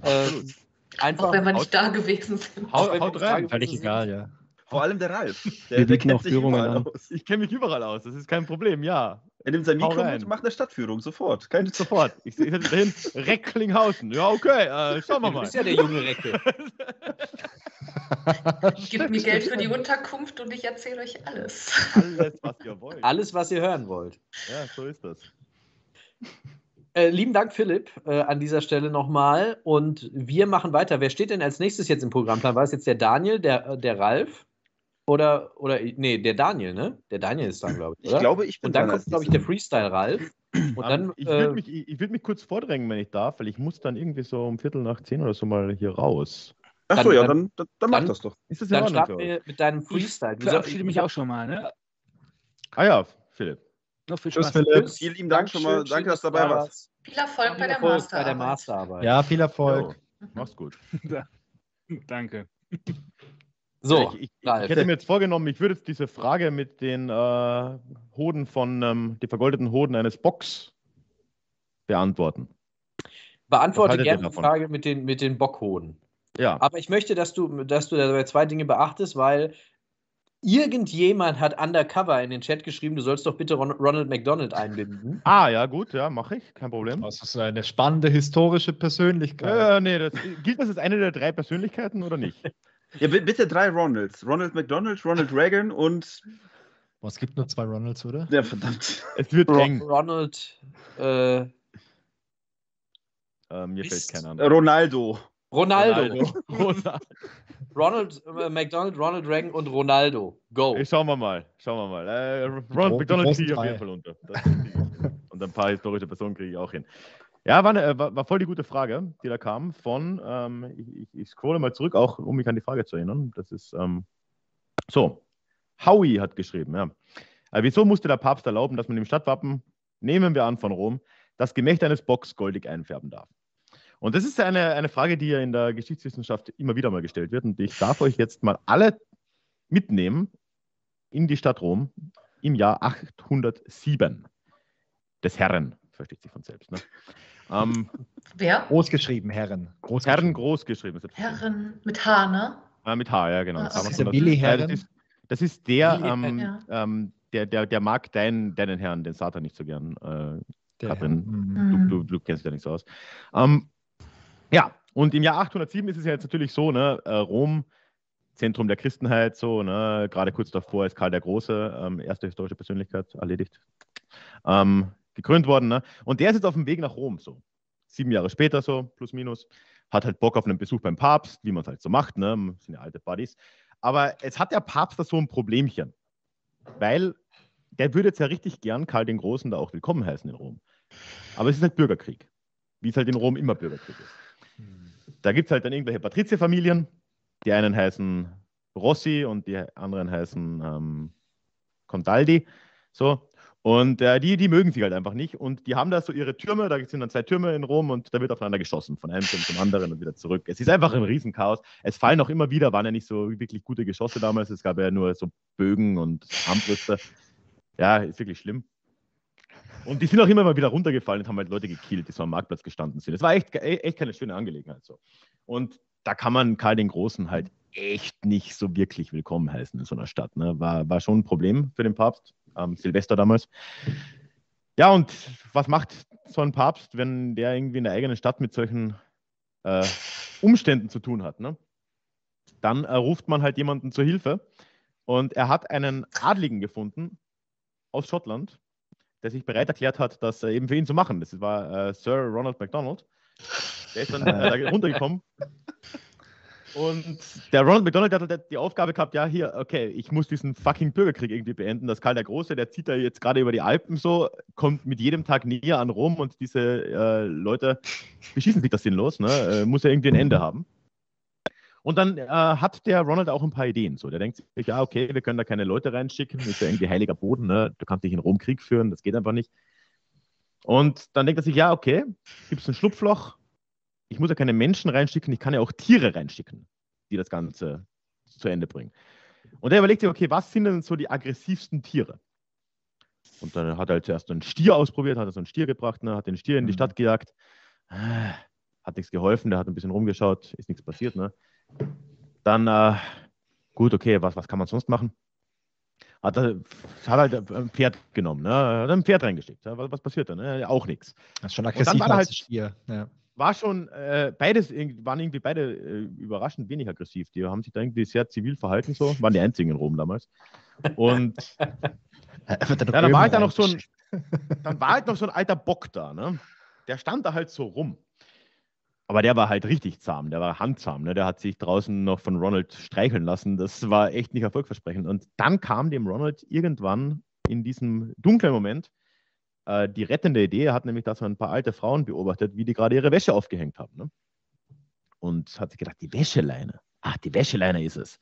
Äh, einfach Auch wenn wir nicht da gewesen sind. Haut nicht rein. Völlig egal, ja. Vor allem der Ralf. Der, Wir der kennt sich Führungen überall an. aus. Ich kenne mich überall aus, das ist kein Problem, ja. Er nimmt sein Mikro mit und macht eine Stadtführung, sofort. Keine Sofort. Ich sehe dahin, Recklinghausen. Ja, okay, äh, schauen wir Du mal. bist ja der junge Recke. Gebt mir Geld für die Unterkunft und ich erzähle euch alles. Alles, was ihr wollt. Alles, was ihr hören wollt. Ja, so ist das. Äh, lieben Dank, Philipp, äh, an dieser Stelle nochmal. Und wir machen weiter. Wer steht denn als nächstes jetzt im Programmplan? War es jetzt der Daniel, der, äh, der Ralf? Oder, oder, nee, der Daniel, ne? Der Daniel ist dann, glaube ich. Ich Oder? glaube, ich bin Und dann kommt, glaube ich, der Freestyle-Ralf. Und dann, ich äh, würde mich, ich, ich würd mich kurz vordrängen, wenn ich darf, weil ich muss dann irgendwie so um Viertel nach zehn oder so mal hier raus. Achso, dann- ja, dann, dann, dann mach das doch. Ist das in dann Ordnung starten wir mit deinem Freestyle. Du sagst, verabschiede mich auch schon mal. Ne? Ah ja, Philipp. Noch viel Tschüss, Spaß. Philipp. Tschüss. Vielen lieben Dank schon mal. Danke, dass du dabei da warst. Viel Erfolg Viel bei der bei Masterarbeit. der Masterarbeit. Ja, viel Erfolg. Mach's gut. Danke. So, ich, ich, Ralf. ich hätte mir jetzt vorgenommen, ich würde jetzt diese Frage mit den äh, Hoden von, ähm, die vergoldeten Hoden eines Bocks beantworten. beantworte gerne die? Frage mit den, mit den Bockhoden. Ja, Aber ich möchte, dass du, dass du dabei zwei Dinge beachtest, weil irgendjemand hat undercover in den Chat geschrieben, du sollst doch bitte Ron Ronald McDonald einbinden. ah, ja, gut, ja, mache ich, kein Problem. Das ist eine spannende historische Persönlichkeit. Äh, nee, das, gilt das als eine der drei Persönlichkeiten oder nicht? Ja, bi- bitte drei Ronalds. Ronald McDonald, Ronald Reagan und. Oh, Es gibt nur zwei Ronalds, oder? Ja, verdammt. Es wird Ro eng. Ronald, äh, Äh, mir fällt keiner an. Ronaldo. Ronaldo. Ronaldo. Ronald äh, McDonald, Ronald Reagan und Ronaldo. Go. Äh, Schauen wir mal, schauen wir mal. Äh, Ronald McDonald kriege ich auf jeden Fall unter. Und ein paar historische Personen kriege ich auch hin. Ja, war, eine, äh, war, war voll die gute Frage, die da kam von, ähm, ich, ich, scrolle mal zurück, auch um mich an die Frage zu erinnern. Das ist ähm, so. Howie hat geschrieben, ja. Äh, wieso musste der Papst erlauben, dass man im Stadtwappen, nehmen wir an von Rom, das Gemächt eines Bocks goldig einfärben darf? Und das ist eine, eine Frage, die ja in der Geschichtswissenschaft immer wieder mal gestellt wird. Und ich darf euch jetzt mal alle mitnehmen in die Stadt Rom im Jahr 807 des Herren, versteht sich von selbst. Ne? Ähm, Wer? Groß geschrieben, Herren. Groß Herren groß geschrieben. selbstverständlich. Herren mit H, ne? Äh, mit H, ja, genau. Ah, Das okay. dazu. Willi Äh, Herren? Das ist, das ist der, Willi ähm, Herren. ähm, der, der, der mag deinen, deinen Herrn, den Satan, nicht so gern. Äh, Katrin. Mhm. du, du, du kennst dich ja nicht so aus. Ähm, ja, und im Jahr 807 ist es ja jetzt natürlich so, ne, äh, Rom, Zentrum der Christenheit, so, ne, gerade kurz davor ist Karl der Große, ähm, erste historische Persönlichkeit, erledigt. Ähm, gekrönt worden. Ne? Und der ist jetzt auf dem Weg nach Rom, so sieben Jahre später, so plus minus. Hat halt Bock auf einen Besuch beim Papst, wie man es halt so macht, ne? Sind ja alte Buddies. Aber jetzt hat der Papst da so ein Problemchen, weil der würde jetzt ja richtig gern Karl den Großen da auch willkommen heißen in Rom. Aber es ist halt Bürgerkrieg, wie es halt in Rom immer Bürgerkrieg ist. Da gibt es halt dann irgendwelche Patrizierfamilien, die einen heißen Rossi und die anderen heißen ähm, Condaldi. So. Und äh, die, die mögen sich halt einfach nicht. Und die haben da so ihre Türme, da sind dann zwei Türme in Rom und da wird aufeinander geschossen, von einem Turm zum anderen und wieder zurück. Es ist einfach ein Riesenchaos. Es fallen auch immer wieder, waren ja nicht so wirklich gute Geschosse damals. Es gab ja nur so Bögen und Armbrüste. Ja, ist wirklich schlimm. Und die sind auch immer mal wieder runtergefallen und haben halt Leute gekillt, die so am Marktplatz gestanden sind. Es war echt, echt keine schöne Angelegenheit. So. Und da kann man Karl den Großen halt echt nicht so wirklich willkommen heißen in so einer Stadt. Ne? War, war schon ein Problem für den Papst, ähm, Silvester damals. Ja, und was macht so ein Papst, wenn der irgendwie in der eigenen Stadt mit solchen äh, Umständen zu tun hat? Ne? Dann äh, ruft man halt jemanden zur Hilfe. Und er hat einen Adligen gefunden aus Schottland, der sich bereit erklärt hat, das äh, eben für ihn zu machen. Das war äh, Sir Ronald MacDonald. Der ist dann äh, da runtergekommen. Und der Ronald McDonald hat halt die Aufgabe gehabt, ja, hier, okay, ich muss diesen fucking Bürgerkrieg irgendwie beenden. Das Karl der Große, der zieht da jetzt gerade über die Alpen so, kommt mit jedem Tag näher an Rom und diese äh, Leute beschießen sich das sinnlos, ne? Äh, muss ja irgendwie ein Ende haben. Und dann äh, hat der Ronald auch ein paar Ideen. So, der denkt sich, ja, okay, wir können da keine Leute reinschicken, ist ja irgendwie heiliger Boden, ne? Du kannst nicht in Rom Krieg führen, das geht einfach nicht. Und dann denkt er sich, ja, okay, gibt es ein Schlupfloch, ich muss ja keine Menschen reinschicken, ich kann ja auch Tiere reinschicken, die das Ganze zu Ende bringen. Und er überlegt sich, okay, was sind denn so die aggressivsten Tiere? Und dann hat er halt zuerst einen Stier ausprobiert, hat er so einen Stier gebracht, ne, hat den Stier in die Stadt gejagt. Ah, Hat nichts geholfen, der hat ein bisschen rumgeschaut, ist nichts passiert. Ne? Dann, äh, gut, okay, was, was kann man sonst machen? Hat er hat halt ein Pferd genommen, ne? hat ein Pferd reingeschickt. Was, was passiert dann? Ne? Auch nichts. Das ist schon dann aggressiv war als halt- Stier. Ja. War schon, äh, beides waren irgendwie beide äh, überraschend wenig aggressiv. Die haben sich da irgendwie sehr zivil verhalten, so. Waren die einzigen in Rom damals. Und wird ja, dann war halt da noch so ein, dann war halt noch so ein alter Bock da, ne? Der stand da halt so rum. Aber der war halt richtig zahm, der war handzahm, ne? Der hat sich draußen noch von Ronald streicheln lassen. Das war echt nicht erfolgversprechend. Und dann kam dem Ronald irgendwann in diesem dunklen Moment äh, die rettende Idee. Hat nämlich da so ein paar alte Frauen beobachtet, wie die gerade ihre Wäsche aufgehängt haben. Ne? Und hat sich gedacht, die Wäscheleine. Ach, die Wäscheleine ist es.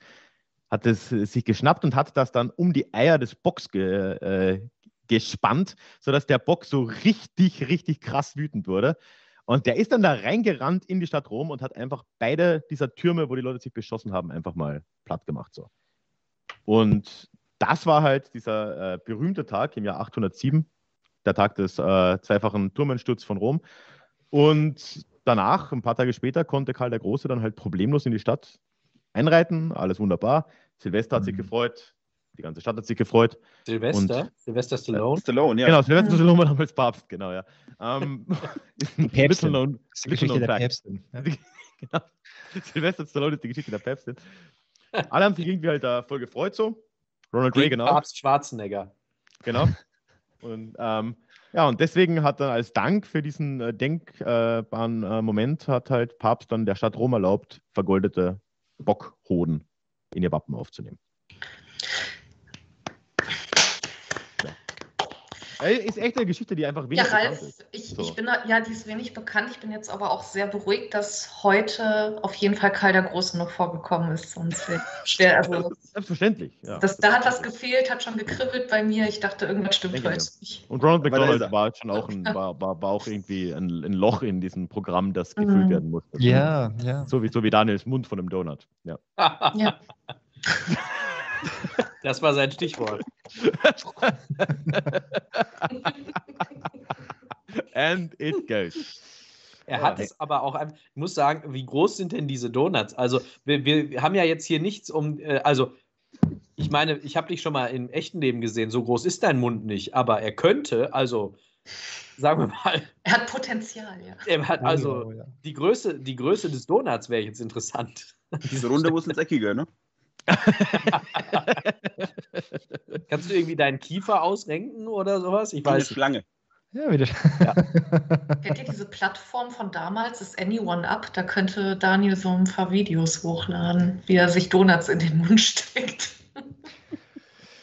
Hat es äh, sich geschnappt und hat das dann um die Eier des Bocks ge, äh, gespannt, sodass der Bock so richtig, richtig krass wütend wurde. Und der ist dann da reingerannt in die Stadt Rom und hat einfach beide dieser Türme, wo die Leute sich beschossen haben, einfach mal platt gemacht. So. Und das war halt dieser äh, berühmte Tag im Jahr 807, der Tag des äh, zweifachen Turmeinsturzes von Rom. Und danach, ein paar Tage später, konnte Karl der Große dann halt problemlos in die Stadt einreiten. Alles wunderbar. Silvester hat sich Mhm. gefreut. Die ganze Stadt hat sich gefreut. Silvester, Silvester Stallone. Stallone, ja. Genau, Silvester Stallone war damals Papst, genau, ja. Ähm, Die Päpstin. Little-known- Das ist die Geschichte der. Päpstin. Ja. genau. Silvester Stallone ist die Geschichte der Päpstin. Alle haben sich irgendwie halt da voll gefreut so. Ronald Reagan auch. Papst Schwarzenegger. Genau. Und ähm, ja, und deswegen hat dann als Dank für diesen äh, denkbaren äh, Moment hat halt Papst dann der Stadt Rom erlaubt, vergoldete Bockhoden in ihr Wappen aufzunehmen. Ja. Ey, Ist echt eine Geschichte, die einfach Ja, wenig bekannt Ralf, ist. ich, So. ich bin ja, die ist wenig bekannt. Ich bin jetzt aber auch sehr beruhigt, dass heute auf jeden Fall Karl der Große noch vorgekommen ist. Sonst wäre schwer. Also, Selbstverständlich. Ja. das, da hat was gefehlt, hat schon gekribbelt bei mir. Ich dachte, irgendwas stimmt heute nicht. Und Ronald McDonald war schon auch, ein, war, war, war auch irgendwie ein, ein Loch in diesem Programm, das gefüllt Mhm. werden musste. Ja, ja. So wie, so wie Daniels Mund von einem Donut. Ja. Ja. Das war sein Stichwort. And it goes. Er hat es aber auch, ich muss sagen, wie groß sind denn diese Donuts? Also, wir, wir haben ja jetzt hier nichts um, äh, also, ich meine, ich habe dich schon mal im echten Leben gesehen, so groß ist dein Mund nicht, aber er könnte, also, sagen wir mal, Er hat Potenzial, ja. er hat also ja. die Größe, die Größe des Donuts wäre jetzt interessant. Diese Runde muss ins Eckige, ne? Kannst du irgendwie deinen Kiefer ausrenken oder sowas? Ich Wie eine weiß nicht. Schlange. Ja, wieder. Kennt ihr diese Plattform von damals, das Anyone Up? Da könnte Daniel so ein paar Videos hochladen, wie er sich Donuts in den Mund steckt.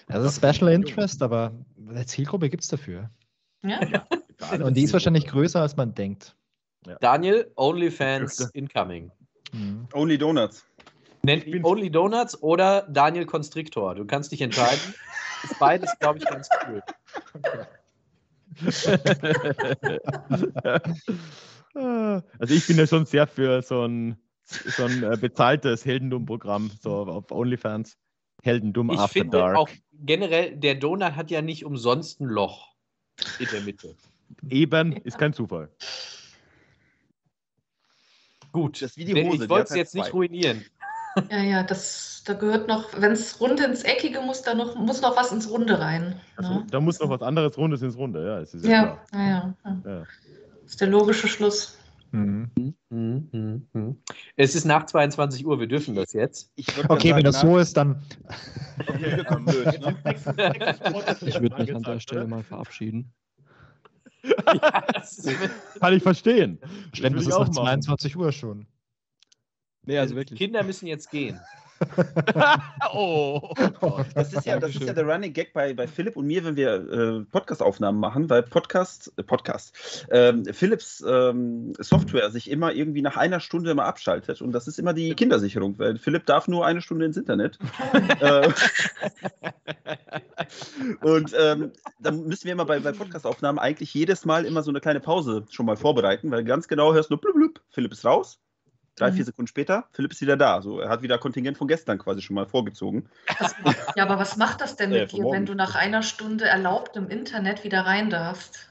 Das ist Special Interest, aber eine Zielgruppe gibt es dafür. Ja? Und die ist wahrscheinlich größer, als man denkt. Daniel, OnlyFans incoming. Mhm. Only Donuts. Nennt ihn Only Donuts oder Daniel Constrictor. Du kannst dich entscheiden. Ist beides, glaube ich, ganz cool. also ich bin ja schon sehr für so ein, so ein äh, bezahltes Heldendum-Programm, so auf OnlyFans. Heldendum Ich After finde Dark. auch generell, der Donut hat ja nicht umsonst ein Loch in der Mitte. Eben, ist kein Zufall. Gut, ich wollte es halt jetzt nicht zwei. ruinieren. Ja, ja, das, da gehört noch, wenn es rund ins Eckige muss, da noch, muss noch was ins Runde rein. Also, ne? da muss noch was anderes Rundes ins Runde, ja. Es ist ja, Ja, klar. ja, ja, ja. Das ist der logische Schluss. Mhm. Hm, hm, hm. Es ist nach 22 Uhr, wir dürfen das jetzt. Okay, grad wenn das sagen, so ist, dann. Okay, das? Ich würde mich an der Stelle mal verabschieden. ja, das Kann ich verstehen. Stimmt, will das ist nach machen. 22 Uhr schon. Nee, also die wirklich. Kinder müssen jetzt gehen. oh. Das ist ja, das ist ja der Running Gag bei, bei Philipp und mir, wenn wir äh, Podcast-Aufnahmen machen, weil Podcast, äh, Podcast, ähm, Philips ähm, Software sich immer irgendwie nach einer Stunde immer abschaltet und das ist immer die Kindersicherung, weil Philipp darf nur eine Stunde ins Internet. äh, und ähm, dann müssen wir immer bei, bei Podcast-Aufnahmen eigentlich jedes Mal immer so eine kleine Pause schon mal vorbereiten, weil ganz genau hörst du blub, blub, Philipp ist raus. Drei, Mhm. vier Sekunden später, Philipp ist wieder da. So, er hat wieder Kontingent von gestern quasi schon mal vorgezogen. Ja, aber was macht das denn Äh, mit von dir, morgen. wenn du nach einer Stunde erlaubt im Internet wieder rein darfst?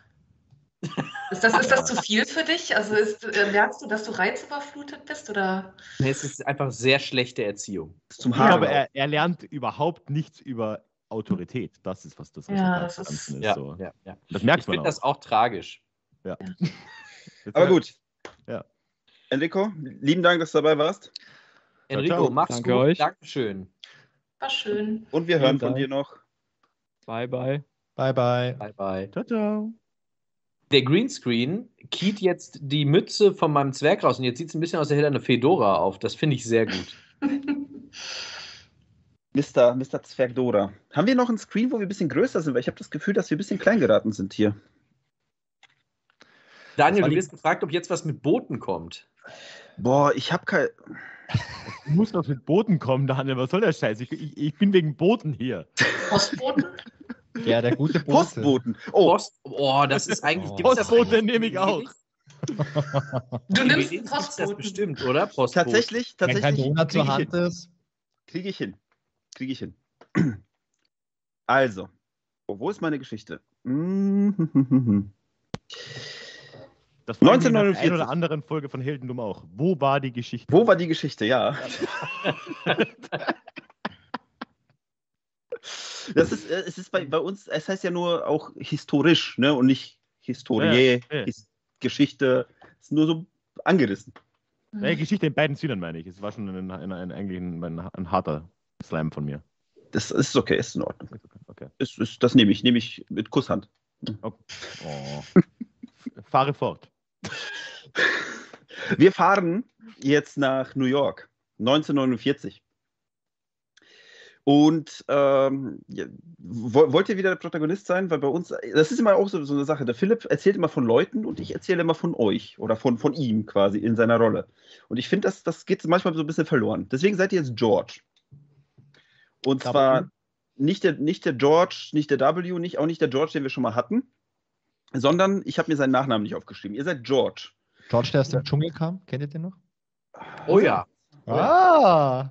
Ist das, ist das zu viel für dich? Also ist, äh, merkst du, dass du reizüberflutet bist? Oder? Nee, Es ist einfach sehr schlechte Erziehung. Zum Ich Haare. glaube, er, er lernt überhaupt nichts über Autorität. Das ist, was das Ja, das ist- ist. Ja, so. ja, ja. Das Ich merkt man finde auch. das auch tragisch. Jetzt, Aber äh, gut. Enrico, lieben Dank, dass du dabei warst. Enrico, ciao. mach's Danke gut. euch. Dankeschön. War schön. Und wir hören von dir noch. Bye, bye. Bye, bye. Bye, bye. Ciao, ciao. Der Greenscreen kiet jetzt die Mütze von meinem Zwerg raus und jetzt sieht es ein bisschen aus, als hätte er eine Fedora auf. Das finde ich sehr gut. Mr. Mr. Zwergdora. Haben wir noch einen Screen, wo wir ein bisschen größer sind? Weil ich habe das Gefühl, dass wir ein bisschen klein geraten sind hier. Daniel, du wirst gefragt, ob jetzt was mit Booten kommt. Boah, ich habe kein. Du musst noch mit Booten kommen, Daniel. Was soll der Scheiß? Ich, ich, ich bin wegen Booten hier. Postboten? Ja, der gute Bote. Postboten. Oh, Post oh, das ist eigentlich. Oh. gibt's das Postbote eigentlich nehme ich auch. Du nimmst gibt's das Postboten. bestimmt, oder? Postboten. tatsächlich, Wenn kein tatsächlich. Zur krieg ich Hand hin. ist. Kriege ich hin. Kriege ich hin. Also, wo wo ist meine Geschichte? Das ich mich in der 1949. einen oder anderen Folge von Heldendum auch. Wo war die Geschichte? Wo war die Geschichte? Ja. Das ist, äh, es ist bei, bei uns, es heißt ja nur auch historisch, ne? Und nicht Historie, Ja, ja, ja. His Geschichte. Es ist nur so angerissen. Nee, Geschichte in beiden Sinnen, meine ich. Es war schon ein, ein, ein, eigentlich ein, ein, harter Slam von mir. Das ist okay, ist in Ordnung. Okay. Ist, ist, das nehme ich, nehme ich mit Kusshand. okay. Oh. Fahre fort. Wir fahren jetzt nach New York, 1949. Und ähm, wollt ihr wieder der Protagonist sein? Weil bei uns, das ist immer auch so, so eine Sache. Der Philipp erzählt immer von Leuten und ich erzähle immer von euch oder von, von ihm quasi in seiner Rolle. Und ich finde, das, das geht manchmal so ein bisschen verloren. Deswegen seid ihr jetzt George. Und zwar nicht der, nicht der George, nicht der W, nicht, auch nicht der George, den wir schon mal hatten, sondern ich habe mir seinen Nachnamen nicht aufgeschrieben. Ihr seid George. George, der aus dem Dschungel kam, kennt ihr den noch? Oh ja. Ah!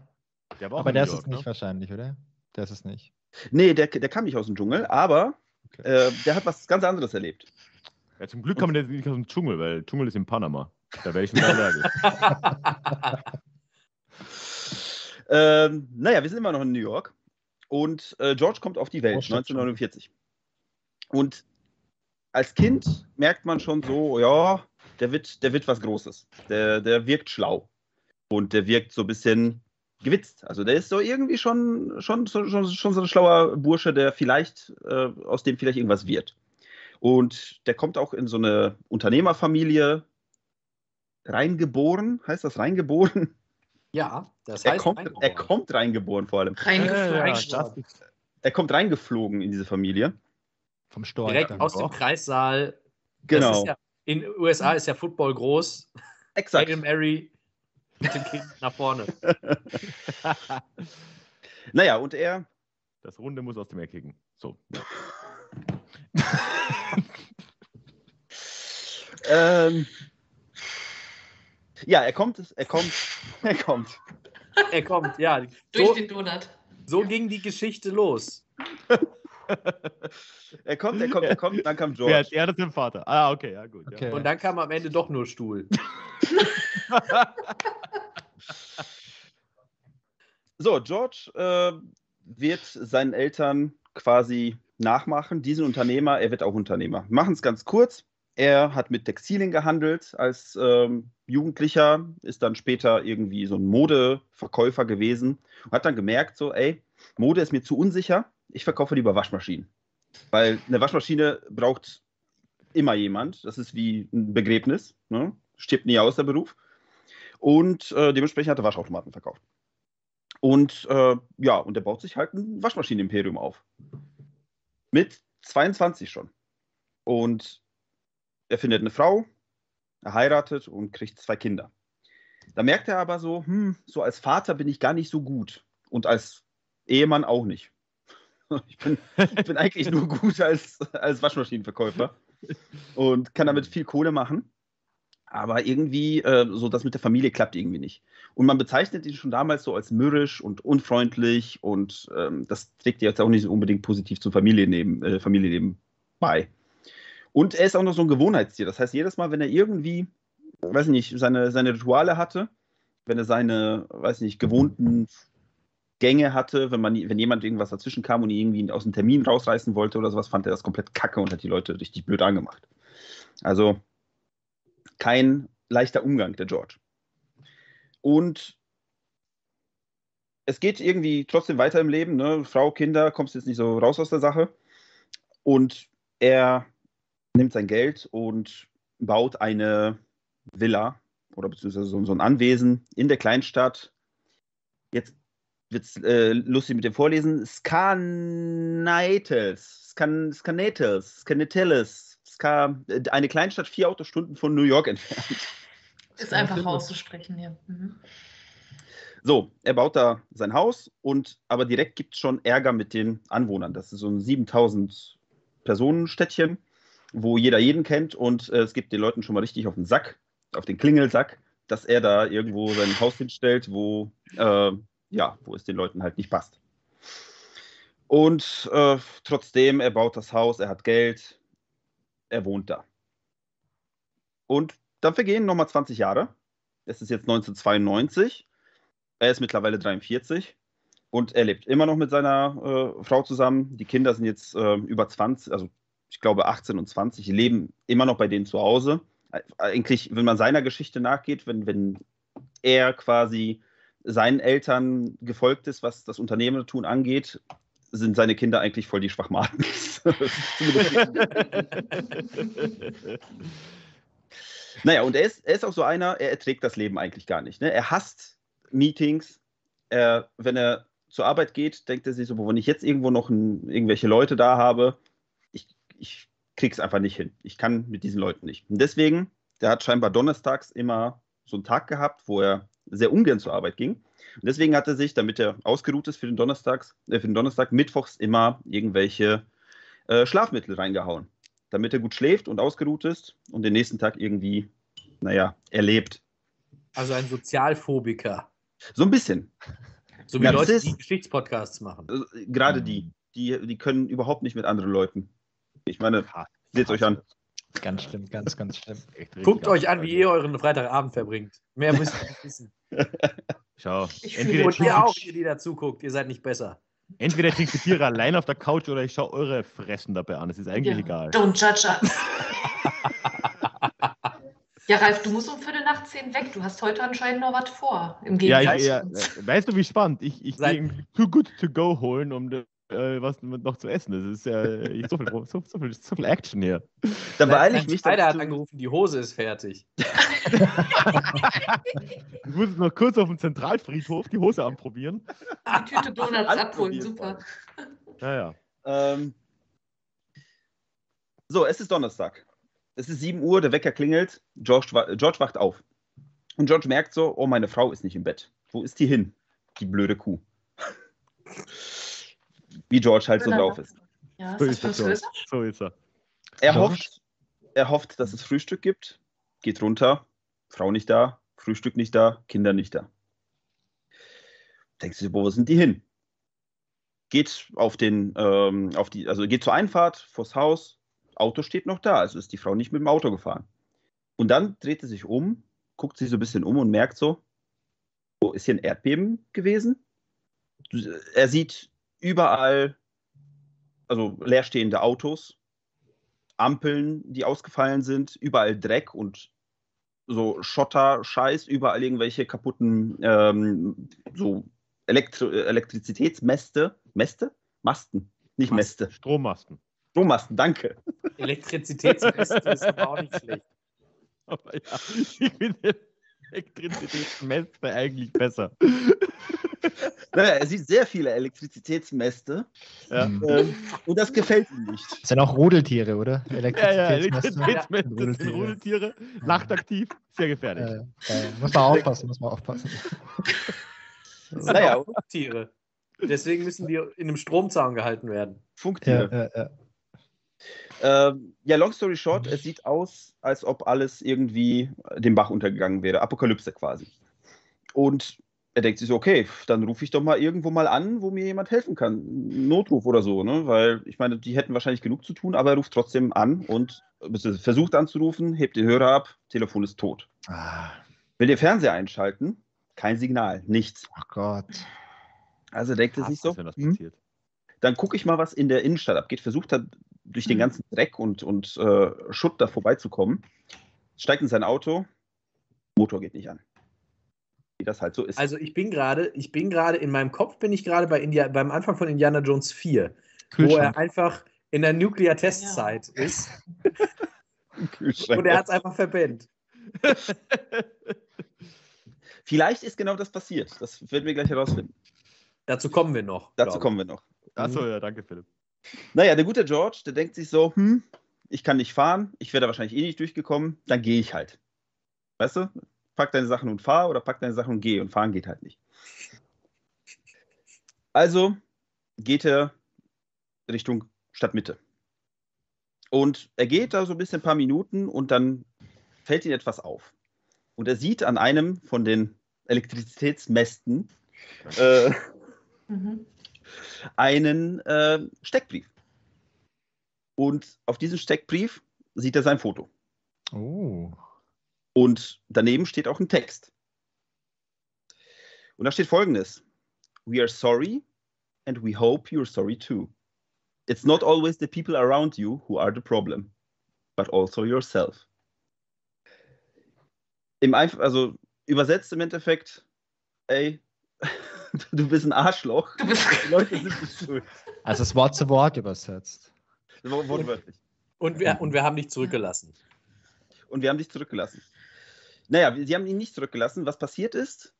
Der war auch Aber der ist es York, nicht ne? wahrscheinlich, oder? Der ist es nicht. Nee, der, der kam nicht aus dem Dschungel, aber Okay. äh, der hat was ganz anderes erlebt. Ja, zum Glück kam der nicht aus dem Dschungel, weil Dschungel ist in Panama. Da wäre ich nicht allergisch. Ähm, naja, wir sind immer noch in New York und äh, George kommt auf die Welt, Oh, stimmt schon. 1949. Und als Kind merkt man schon so, ja, der wird, der wird was Großes. Der, der wirkt schlau. Und der wirkt so ein bisschen gewitzt. Also der ist so irgendwie schon, schon, schon, schon, so ein schlauer Bursche, der vielleicht, äh, aus dem vielleicht irgendwas wird. Und der kommt auch in so eine Unternehmerfamilie reingeboren. Heißt das reingeboren? Ja, das Er heißt, kommt, reingeboren. er kommt reingeboren vor allem. Reingeflogen. Er kommt reingeflogen in diese Familie. Vom Storch. direkt dann. aus dem auch. Kreissaal. Das Genau. Ist ja, in den USA ist ja Football groß. Exakt. Hail Mary mit dem Kind nach vorne. Naja, und er Das Runde muss aus dem Eck kicken. So. Ähm, ja, er kommt, er kommt, er kommt. Er kommt, ja. Durch So, den Donut. so ging die Geschichte los. Er kommt, er kommt, er kommt, dann kam George. hat er das dem Vater? Ah, okay, ja, gut. Okay. Und dann kam am Ende doch nur Stuhl. So, George äh, wird seinen Eltern quasi nachmachen, diesen Unternehmer, er wird auch Unternehmer. Machen es ganz kurz. Er hat mit Textilien gehandelt als ähm, Jugendlicher, ist dann später irgendwie so ein Modeverkäufer gewesen und hat dann gemerkt, so, ey, Mode ist mir zu unsicher, ich verkaufe lieber Waschmaschinen. Weil eine Waschmaschine braucht immer jemand, das ist wie ein Begräbnis, ne? stirbt nie aus der Beruf. Und äh, dementsprechend hat er Waschautomaten verkauft. Und äh, ja, und er baut sich halt ein Waschmaschinenimperium auf. Mit 22 schon. Und er findet eine Frau, er heiratet und kriegt zwei Kinder. Da merkt er aber so, hm, so als Vater bin ich gar nicht so gut. Und als Ehemann auch nicht. Ich bin, ich bin eigentlich nur gut als, als Waschmaschinenverkäufer und kann damit viel Kohle machen. Aber irgendwie, äh, so das mit der Familie klappt irgendwie nicht. Und man bezeichnet ihn schon damals so als mürrisch und unfreundlich und ähm, das trägt jetzt auch nicht unbedingt positiv zum Familienleben, äh, Familienleben bei. Und er ist auch noch so ein Gewohnheitstier. Das heißt, jedes Mal, wenn er irgendwie, weiß nicht, seine, seine Rituale hatte, wenn er seine, weiß nicht, gewohnten Gänge hatte, wenn, man, wenn jemand irgendwas dazwischen kam und irgendwie aus dem Termin rausreißen wollte oder sowas, fand er das komplett kacke und hat die Leute richtig blöd angemacht. Also kein leichter Umgang, der George. Und es geht irgendwie trotzdem weiter im Leben. Ne? Frau, Kinder, kommst jetzt nicht so raus aus der Sache. Und er nimmt sein Geld und baut eine Villa oder beziehungsweise so, so ein Anwesen in der Kleinstadt. Jetzt wird es äh, lustig mit dem Vorlesen. Skanaites, Skan, Skanetes, Skanetelles, Ska, äh, eine Kleinstadt vier Autostunden von New York entfernt. Ist einfach auszusprechen hier. Mhm. So, er baut da sein Haus und aber direkt gibt es schon Ärger mit den Anwohnern. Das ist so ein 7000 Personenstädtchen, wo jeder jeden kennt und äh, es gibt den Leuten schon mal richtig auf den Sack, auf den Klingelsack, dass er da irgendwo sein Haus hinstellt, wo, äh, ja, wo es den Leuten halt nicht passt. Und äh, trotzdem, er baut das Haus, er hat Geld, er wohnt da. Und dann vergehen nochmal 20 Jahre. Es ist jetzt 1992. Er ist mittlerweile 43 und er lebt immer noch mit seiner äh, Frau zusammen. Die Kinder sind jetzt äh, über 20, also ich glaube 18 und 20, die leben immer noch bei denen zu Hause. Eigentlich, wenn man seiner Geschichte nachgeht, wenn, wenn er quasi seinen Eltern gefolgt ist, was das Unternehmertun angeht, sind seine Kinder eigentlich voll die Schwachmaten. naja, und er ist, er ist auch so einer, er erträgt das Leben eigentlich gar nicht. Ne? Er hasst Meetings. Er, wenn er zur Arbeit geht, denkt er sich so, wenn ich jetzt irgendwo noch ein, irgendwelche Leute da habe, ich, ich krieg's einfach nicht hin. Ich kann mit diesen Leuten nicht. Und deswegen, der hat scheinbar donnerstags immer so einen Tag gehabt, wo er sehr ungern zur Arbeit ging. Und deswegen hat er sich, damit er ausgeruht ist für den, Donnerstags, äh, für den Donnerstag, mittwochs immer irgendwelche äh, Schlafmittel reingehauen. Damit er gut schläft und ausgeruht ist und den nächsten Tag irgendwie, naja, erlebt. Also ein Sozialphobiker. So ein bisschen. So wie. Leute, die Geschichtspodcasts machen. Also, gerade die, die, die können überhaupt nicht mit anderen Leuten. Ich meine, seht euch an. Ganz schlimm, ganz, ganz schlimm. Guckt euch an, wie ihr euren Freitagabend verbringt. Mehr müsst ihr nicht wissen. Schau, Ich entweder, Und ihr auch, ihr, die da zuguckt, ihr seid nicht besser. entweder trinkt die Tiere allein auf der Couch oder ich schaue eure Fressen dabei an. Es ist eigentlich Ja. egal. Don't judge us. ja, Ralf, du musst um Viertel nach zehn weg. Du hast heute anscheinend noch was vor. Im Ja, Gegensatz ich, ja, zu uns. äh, weißt du, wie spannend? Ich, ich gehe Too Good To Go holen, um das äh, was noch zu essen ist. Es ist ja äh, so, viel, so, so, viel, so viel Action hier. Da beeile ich mich. Dass hat angerufen, die Hose ist fertig. Ich muss noch kurz auf dem Zentralfriedhof die Hose anprobieren. Die Tüte Donuts abholen, super. Ja, ja. Ähm, so, es ist Donnerstag. Es ist 7 Uhr, der Wecker klingelt. George, George wacht auf. Und George merkt so: Oh, meine Frau ist nicht im Bett. Wo ist die hin? Die blöde Kuh. Wie George halt so drauf ist. Ja, So ist das ist er. So, ist er. Er George? hofft, er hofft, dass es Frühstück gibt, geht runter, Frau nicht da, Frühstück nicht da, Kinder nicht da. Denkt sich, wo sind die hin? Geht auf den, ähm, auf die, also geht zur Einfahrt vors Haus, Auto steht noch da, also ist die Frau nicht mit dem Auto gefahren. Und dann dreht sie sich um, guckt sich so ein bisschen um und merkt so, wo ist hier ein Erdbeben gewesen? Er sieht überall, also leerstehende Autos, Ampeln, die ausgefallen sind, überall Dreck und so Schotter, Scheiß, überall irgendwelche kaputten ähm, so Elektro Elektrizitätsmäste, Mäste? Masten, nicht Mäste. Strommasten. Strommasten, danke. Elektrizitätsmist ist aber auch nicht schlecht. Aber ja, ich finde Elektrizitätsmäste eigentlich besser. Naja, er sieht sehr viele Elektrizitätsmäste Ja. Mhm. ähm, und das gefällt ihm nicht. Das sind auch Rudeltiere, oder? Ja, ja, Elektrizitätsmäste. Elektrizitätsmäste sind Rudeltiere, nachtaktiv, sehr gefährlich. Äh, äh, muss man aufpassen, muss man aufpassen. Das sind Naja. auch Tiere. Deswegen müssen die in einem Stromzaun gehalten werden. Ja, Funktioniert. ja, ja. Ähm, ja, long story short, es sieht aus, als ob alles irgendwie den Bach untergegangen wäre. Apokalypse quasi. Und er denkt sich so, okay, dann rufe ich doch mal irgendwo mal an, wo mir jemand helfen kann. Notruf oder so, ne? Weil ich meine, die hätten wahrscheinlich genug zu tun, aber er ruft trotzdem an und versucht anzurufen, hebt den Hörer ab, Telefon ist tot. Ah, Will den Fernseher einschalten, kein Signal, nichts. oh Gott. Also denkt er sich so, es, wenn das hm, passiert. dann gucke ich mal, was in der Innenstadt abgeht. Versucht er durch den Mhm. ganzen Dreck und, und äh, Schutt da vorbeizukommen. Steigt in sein Auto, Motor geht nicht an. Wie das halt so ist. Also ich bin gerade, ich bin gerade, in meinem Kopf bin ich gerade bei India, beim Anfang von Indiana Jones 4, wo er einfach in der Nuclear-Testzeit ist Kühlschrank. und er hat es einfach verbannt. Vielleicht ist genau das passiert. Das werden wir gleich herausfinden. Dazu kommen wir noch. Dazu kommen wir noch. Achso, ja, danke, Philipp. Naja, der gute George, der denkt sich so, hm, ich kann nicht fahren, ich wäre da wahrscheinlich eh nicht durchgekommen, dann gehe ich halt. Weißt du? Pack deine Sachen und fahr oder pack deine Sachen und geh und fahren geht halt nicht. Also geht er Richtung Stadtmitte. Und er geht da so ein bisschen ein paar Minuten und dann fällt ihm etwas auf. Und er sieht an einem von den Elektrizitätsmästen äh, Mhm. Einen äh, Steckbrief. Und auf diesem Steckbrief sieht er sein Foto. Oh. Und daneben steht auch ein Text. Und da steht folgendes: We are sorry and we hope you're sorry too. It's not always the people around you who are the problem, but also yourself. Im Einf also übersetzt im Endeffekt, ey, du bist ein Arschloch. Du bist Die Leute sind nicht schuld. Also das Wort zu Wort übersetzt. Wortwörtlich. Und wir, und wir haben dich zurückgelassen. und wir haben dich zurückgelassen. Naja, sie haben ihn nicht zurückgelassen. Was passiert ist,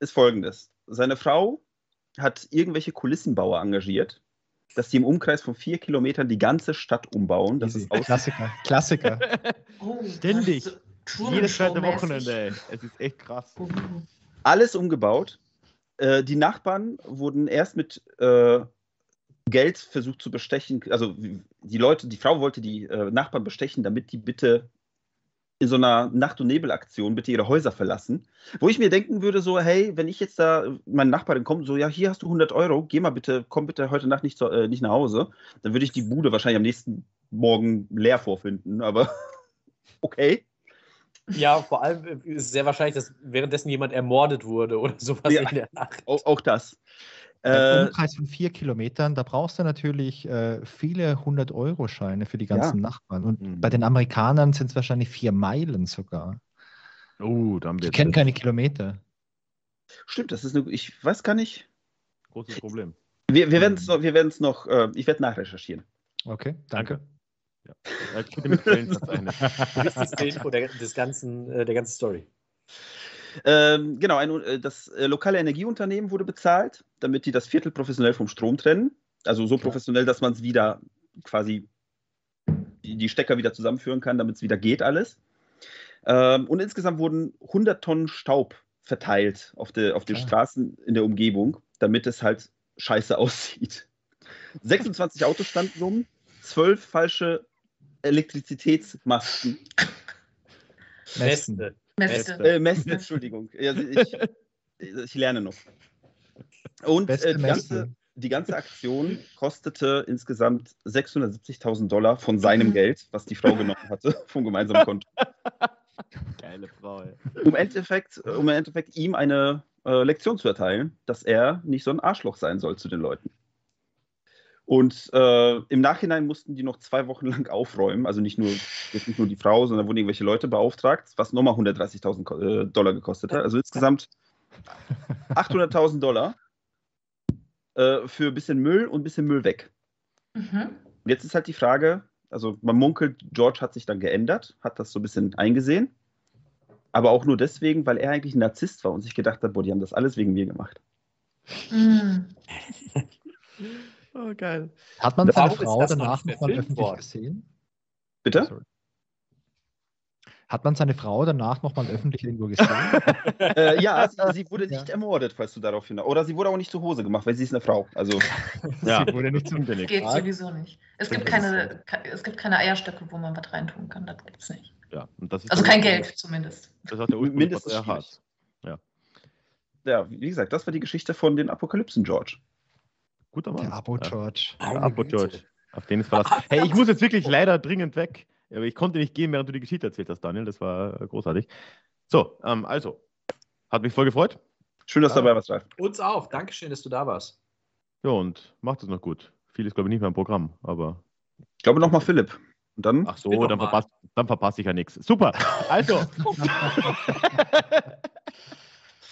ist folgendes. Seine Frau hat irgendwelche Kulissenbauer engagiert, dass die im Umkreis von vier Kilometern die ganze Stadt umbauen. Das Easy. ist aus Klassiker. Klassiker. Oh, Ständig. Jedes zweite. Wochenende, ey. Es ist echt krass. Oh. alles umgebaut. Äh, die Nachbarn wurden erst mit äh, Geld versucht zu bestechen. Also die Leute, die Frau wollte die äh, Nachbarn bestechen, damit die bitte in so einer Nacht- und Nebelaktion bitte ihre Häuser verlassen. Wo ich mir denken würde, so, hey, wenn ich jetzt da, meine Nachbarin kommt, so, ja, hier hast du 100 Euro, geh mal bitte, komm bitte heute Nacht nicht, zu, äh, nicht nach Hause, dann würde ich die Bude wahrscheinlich am nächsten Morgen leer vorfinden, aber okay. Ja, vor allem ist es sehr wahrscheinlich, dass währenddessen jemand ermordet wurde oder sowas Ja. in der Nacht. Auch, auch das. Im Äh, Umkreis von vier Kilometern, da brauchst du natürlich äh, viele 100-Euro-Scheine für die ganzen Nachbarn. Und Mhm. bei den Amerikanern sind es wahrscheinlich vier Meilen sogar. Oh, da haben wir Die kennen keine Kilometer. stimmt, das ist eine, ich weiß gar nicht, großes Problem. Wir, wir werden es noch, wir werden's noch äh, ich werde nachrecherchieren. Okay, danke. Ja, bitte mit Quellen verzeichnen. Wichtigste Info der, des ganzen, äh, der ganzen Story. Ähm, genau, ein, äh, das äh, lokale Energieunternehmen wurde bezahlt, damit die das Viertel professionell vom Strom trennen. Also so professionell, dass man es wieder quasi die, die Stecker wieder zusammenführen kann, damit es wieder geht alles. Ähm, und insgesamt wurden 100 Tonnen Staub verteilt auf, de, auf den Ah. Straßen in der Umgebung, damit es halt scheiße aussieht. 26 Autos standen rum, 12 falsche Elektrizitätsmasten. Messen. Beste. Meste. Äh, Messen, Entschuldigung. Ja, ich, ich lerne noch. Und äh, die, ganze, die ganze Aktion kostete insgesamt 670.000 Dollar von seinem Mhm. Geld, was die Frau genommen hatte, vom gemeinsamen Konto. Geile Frau, ey. Um, im Endeffekt, um im Endeffekt ihm eine äh, Lektion zu erteilen, dass er nicht so ein Arschloch sein soll zu den Leuten. Und äh, im Nachhinein mussten die noch zwei Wochen lang aufräumen. Also nicht nur, jetzt nicht nur die Frau, sondern wurden irgendwelche Leute beauftragt, was nochmal 130.000 Ko- äh, Dollar gekostet hat. Also insgesamt 800.000 Dollar äh, für ein bisschen Müll und ein bisschen Müll weg. Mhm. Und jetzt ist halt die Frage, also man munkelt, George hat sich dann geändert, hat das so ein bisschen eingesehen. Aber auch nur deswegen, weil er eigentlich ein Narzisst war und sich gedacht hat, boah, die haben das alles wegen mir gemacht. Mhm. Oh, geil. Hat man seine Frau danach nochmal öffentlich worden? gesehen? Bitte? Sorry. Hat man seine Frau danach nochmal öffentlich irgendwo gesehen? äh, ja, sie, sie wurde Ja. nicht ermordet, falls du darauf hinaus. Oder sie wurde auch nicht zu Hose gemacht, weil sie ist eine Frau. Also, Ja. Sie wurde nicht zum ja. Geht sowieso nicht. Es gibt, keine, ke- es gibt keine Eierstöcke, wo man was reintun kann. Das gibt es nicht. Ja, und das ist Also kein Geld zumindest. Das ist auch der Mindestens von schwierig. Erhard. ja, wie gesagt, das war die Geschichte von den Apokalypsen, George. Guter Mann. Der Abo Ja. George. Der Abo George. Auf den ist Verlass. Hey, ich muss jetzt wirklich leider dringend weg. Aber ich konnte nicht gehen, während du die Geschichte erzählt hast, Daniel. Das war äh, großartig. So, ähm, also. Hat mich voll gefreut. Schön, dass du dabei warst, Ralf. Uns auch. Dankeschön, dass du da warst. Ja, und macht es noch gut. Viel ist, glaube ich, nicht mehr im Programm, aber. Ich glaube nochmal Philipp. Und dann, Ach so, dann verpasse verpass ich ja nichts. Super. Also.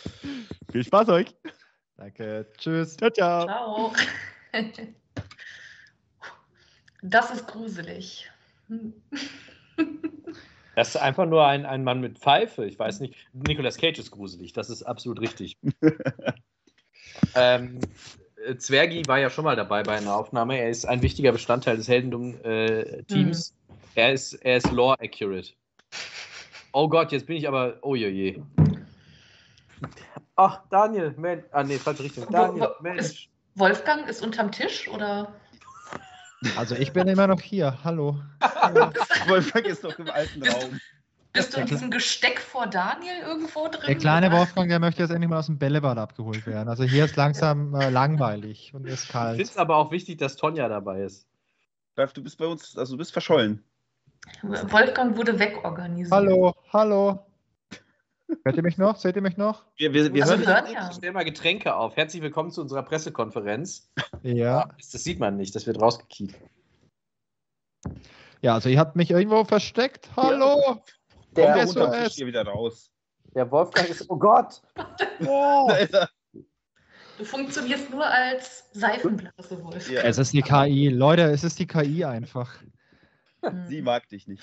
Viel Spaß euch. Danke. Tschüss. Ciao, ciao. Ciao. Das ist gruselig. Das ist einfach nur ein, ein Mann mit Pfeife. Ich weiß nicht. Nicolas Cage ist gruselig. Das ist absolut richtig. ähm, äh, Zwergi war ja schon mal dabei bei einer Aufnahme. Er ist ein wichtiger Bestandteil des Heldendum-Teams. Er, ist, er ist lore accurate. Oh Gott, jetzt bin ich aber. Oh je je. Ach, Daniel, Mensch. Ah, nee, falsche Richtung. Daniel, Mensch. Wolfgang ist unterm Tisch oder? Also ich bin immer noch hier. Hallo. Wolfgang ist doch im alten Bist- Raum. Bist du in diesem Gesteck vor Daniel irgendwo drin? Der kleine oder? Wolfgang, der möchte jetzt endlich mal aus dem Bällebad abgeholt werden. Also hier ist langsam äh, langweilig und ist Ich finde es kalt. aber auch wichtig, dass Tonja dabei ist. Ralf, du bist bei uns, also du bist verschollen. Wolfgang wurde wegorganisiert. Hallo, hallo. Hört ihr mich noch? Seht ihr mich noch? Wir, wir, wir Also hören ja. stell mal Getränke auf. Herzlich willkommen zu unserer Pressekonferenz. Ja. Das, sieht man nicht, das wird rausgekiet. Ja, also ihr habt mich irgendwo versteckt. Hallo. Der da ist SOS. hier wieder raus. Der Wolfgang ist. Oh Gott! Oh. Da ist er. Du funktionierst nur als Seifenblase, Wolfgang. Ja. Es ist die KI. Leute, es ist die KI einfach. Sie mag dich nicht.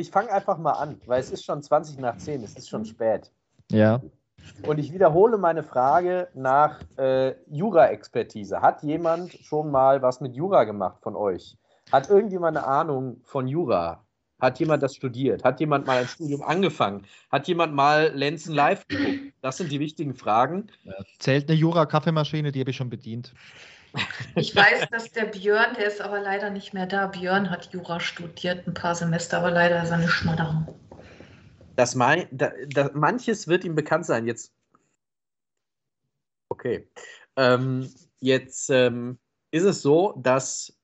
Ich fange einfach mal an, weil es ist schon 20 nach 10, es ist schon spät. Ja. Und ich wiederhole meine Frage nach äh, Jura-Expertise. Hat jemand schon mal was mit Jura gemacht von euch? Hat irgendjemand eine Ahnung von Jura? Hat jemand das studiert? Hat jemand mal ein Studium angefangen? Hat jemand mal Lenzen live geguckt? Das sind die wichtigen Fragen. Zählt eine Jura-Kaffeemaschine, die habe ich schon bedient. Ich weiß, dass der Björn, der ist aber leider nicht mehr da. Björn hat Jura studiert, ein paar Semester, aber leider seine Schmadderung. Das mein, da, da, manches wird ihm bekannt sein. Jetzt. Okay. Ähm, jetzt ähm, ist es so, dass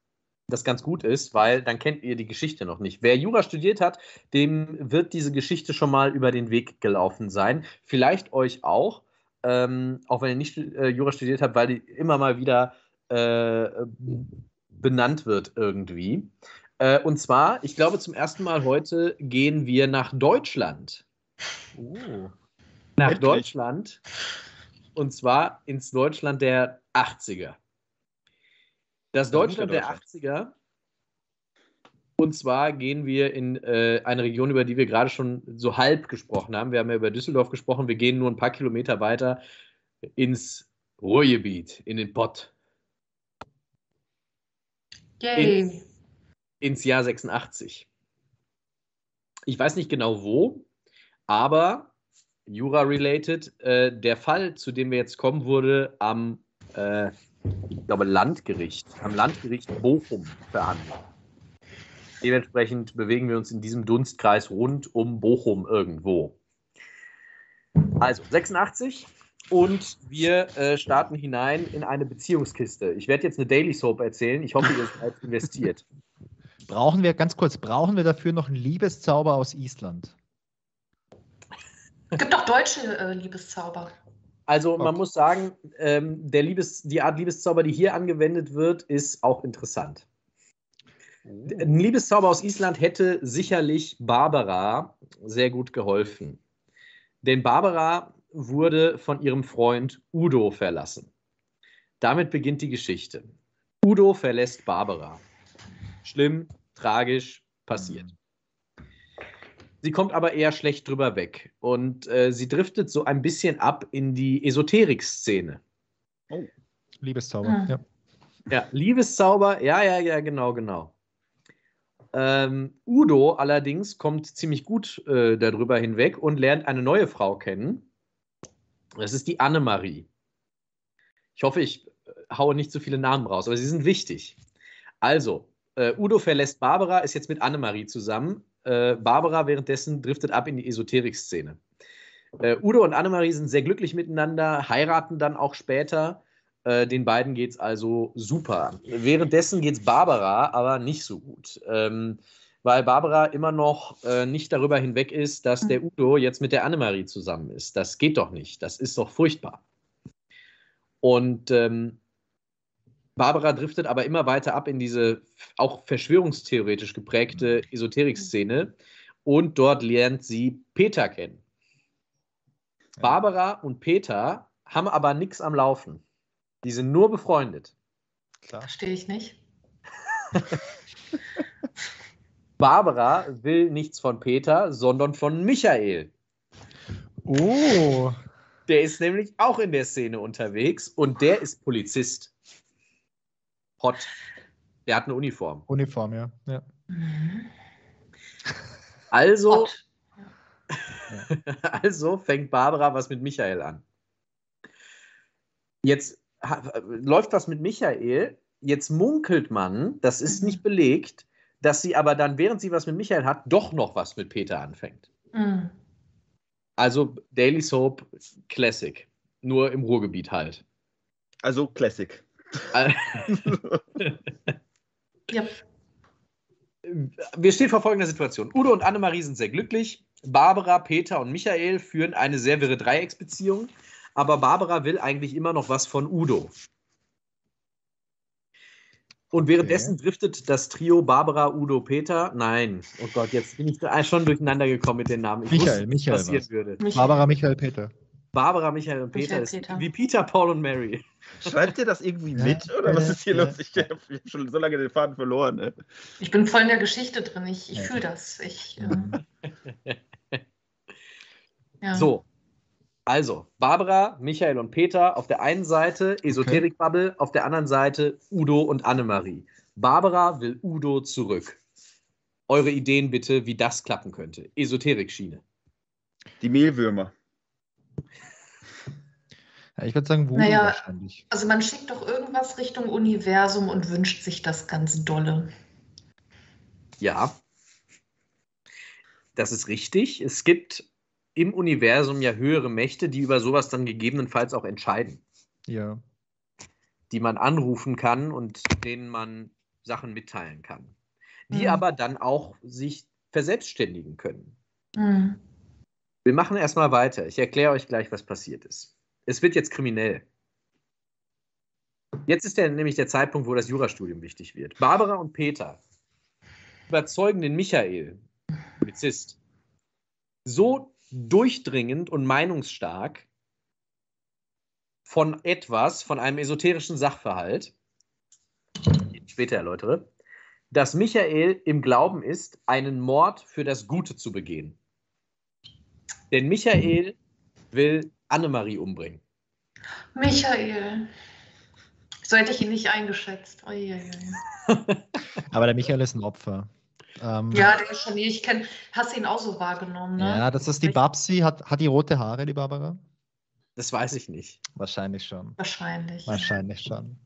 das ganz gut ist, weil dann kennt ihr die Geschichte noch nicht. Wer Jura studiert hat, dem wird diese Geschichte schon mal über den Weg gelaufen sein. Vielleicht euch auch, ähm, auch wenn ihr nicht äh, Jura studiert habt, weil die immer mal wieder äh, benannt wird irgendwie. Äh, und zwar, ich glaube, zum ersten Mal heute gehen wir nach Deutschland. Oh. Nach Endlich. Deutschland. Und zwar ins Deutschland der 80er. Das Deutschland der Deutschland. 80er. Und zwar gehen wir in äh, eine Region, über die wir gerade schon so halb gesprochen haben. Wir haben ja über Düsseldorf gesprochen. Wir gehen nur ein paar Kilometer weiter ins Ruhrgebiet, in den Pott, Yay. ins Jahr 86. Ich weiß nicht genau wo, aber Jura-related, äh, der Fall, zu dem wir jetzt kommen, wurde am, äh, ich glaube, Landgericht, am Landgericht Bochum verhandelt. Dementsprechend bewegen wir uns in diesem Dunstkreis rund um Bochum irgendwo. Also 86 und wir äh, starten hinein in eine Beziehungskiste. Ich werde jetzt eine Daily Soap erzählen. Ich hoffe, ihr seid investiert. Brauchen wir, ganz kurz, brauchen wir dafür noch einen Liebeszauber aus Island? Es gibt auch deutsche äh, Liebeszauber. Also man Okay. muss sagen, ähm, der Liebes, die Art Liebeszauber, die hier angewendet wird, ist auch interessant. Ein Liebeszauber aus Island hätte sicherlich Barbara sehr gut geholfen. Denn Barbara wurde von ihrem Freund Udo verlassen. Damit beginnt die Geschichte. Udo verlässt Barbara. Schlimm, tragisch, passiert. Sie kommt aber eher schlecht drüber weg und äh, sie driftet so ein bisschen ab in die Esoterik-Szene. Liebeszauber, Hm. ja. Ja, Liebeszauber, ja, ja, ja, genau, genau. Ähm, Udo allerdings kommt ziemlich gut äh, darüber hinweg und lernt eine neue Frau kennen. Das ist die Annemarie. Ich hoffe, ich äh, haue nicht so viele Namen raus, aber sie sind wichtig. Also, äh, Udo verlässt Barbara, ist jetzt mit Annemarie zusammen. Äh, Barbara währenddessen driftet ab in die Esoterik-Szene. Äh, Udo und Annemarie sind sehr glücklich miteinander, heiraten dann auch später. Äh, den beiden geht es also super. Währenddessen geht es Barbara aber nicht so gut. Ähm, weil Barbara immer noch äh, nicht darüber hinweg ist, dass der Udo jetzt mit der Annemarie zusammen ist. Das geht doch nicht. Das ist doch furchtbar. Und ähm, Barbara driftet aber immer weiter ab in diese auch verschwörungstheoretisch geprägte Esoterik-Szene und dort lernt sie Peter kennen. Barbara und Peter haben aber nichts am Laufen. Die sind nur befreundet. Klar. Verstehe ich nicht. Barbara will nichts von Peter, sondern von Michael. Oh, Der ist nämlich auch in der Szene unterwegs und der ist Polizist. Hot. Der hat eine Uniform. Uniform, ja. ja. Mhm. Also, also fängt Barbara was mit Michael an. Jetzt läuft was mit Michael. Jetzt munkelt man, das ist Mhm. nicht belegt, dass sie aber dann, während sie was mit Michael hat, doch noch was mit Peter anfängt. Mhm. Also Daily Soap Classic. Nur im Ruhrgebiet halt. Also Classic. Ja. Wir stehen vor folgender Situation. Udo und Annemarie sind sehr glücklich. Barbara, Peter und Michael führen eine sehr wirre Dreiecksbeziehung. Aber Barbara will eigentlich immer noch was von Udo. Und währenddessen driftet das Trio Barbara, Udo, Peter. Nein, oh Gott, jetzt bin ich da schon durcheinander gekommen mit den Namen. Ich Michael, wusste, was Michael passieren war's. würde. Michael. Barbara, Michael, Peter. Barbara, Michael und Peter Michael, ist Peter. wie Peter, Paul und Mary. Schreibt ihr das irgendwie Ja, mit? Oder was ist hier los? Ich habe schon so lange den Faden verloren. Ne? Ich bin voll in der Geschichte drin. Ich, ich Ja. fühle das. Ich, ähm, ja. So, also Barbara, Michael und Peter auf der einen Seite, Esoterik-Bubble, auf der anderen Seite Udo und Annemarie. Barbara will Udo zurück. Eure Ideen bitte, wie das klappen könnte. Esoterik-Schiene. Die Mehlwürmer. Ja, ich würde sagen, Voodoo Naja. wahrscheinlich. Also man schickt doch irgendwas Richtung Universum und wünscht sich das ganz dolle. Ja, das ist richtig. Es gibt im Universum ja höhere Mächte, die über sowas dann gegebenenfalls auch entscheiden, Ja. die man anrufen kann und denen man Sachen mitteilen kann, die Mhm. aber dann auch sich verselbstständigen können. Hm. Wir machen erstmal weiter. Ich erkläre euch gleich, was passiert ist. Es wird jetzt kriminell. Jetzt ist der, nämlich der Zeitpunkt, wo das Jurastudium wichtig wird. Barbara und Peter überzeugen den Michael, Polizist, so durchdringend und meinungsstark, von etwas, von einem esoterischen Sachverhalt, den ich später erläutere, dass Michael im Glauben ist, einen Mord für das Gute zu begehen. Denn Michael will Annemarie umbringen. Michael. So hätte ich ihn nicht eingeschätzt. Uiuiui. Aber der Michael ist ein Opfer. Ähm, Ja, der ist schon, ich kenn, hast du ihn auch so wahrgenommen, ne? ja, das ist die Babsi. Hat, hat die rote Haare, die Barbara? Das weiß ich nicht. Wahrscheinlich schon. Wahrscheinlich. Wahrscheinlich schon.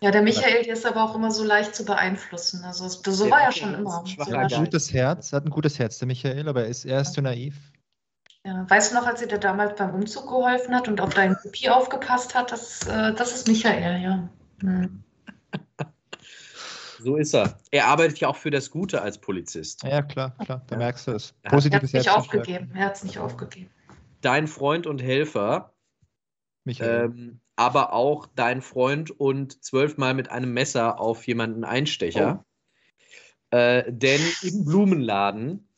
Ja, der Michael, der ist aber auch immer so leicht zu beeinflussen. Also so Der war er schon immer. So Er hat ein gutes Herz, er hat ein gutes Herz, der Michael, aber er ist, er ist zu naiv. Ja. Weißt du noch, als er dir damals beim Umzug geholfen hat und auf deinen Kopie aufgepasst hat? Das, äh, das ist Michael, ja. Hm. So ist er. Er arbeitet ja auch für das Gute als Polizist. Ja, klar, klar, da Ja. merkst du es. Hat- Er hat Positives es nicht aufgegeben. Er hat es nicht aufgegeben. Dein Freund und Helfer, Michael. ähm, aber auch dein Freund und zwölfmal mit einem Messer auf jemanden Einstecher. Äh, denn im Blumenladen,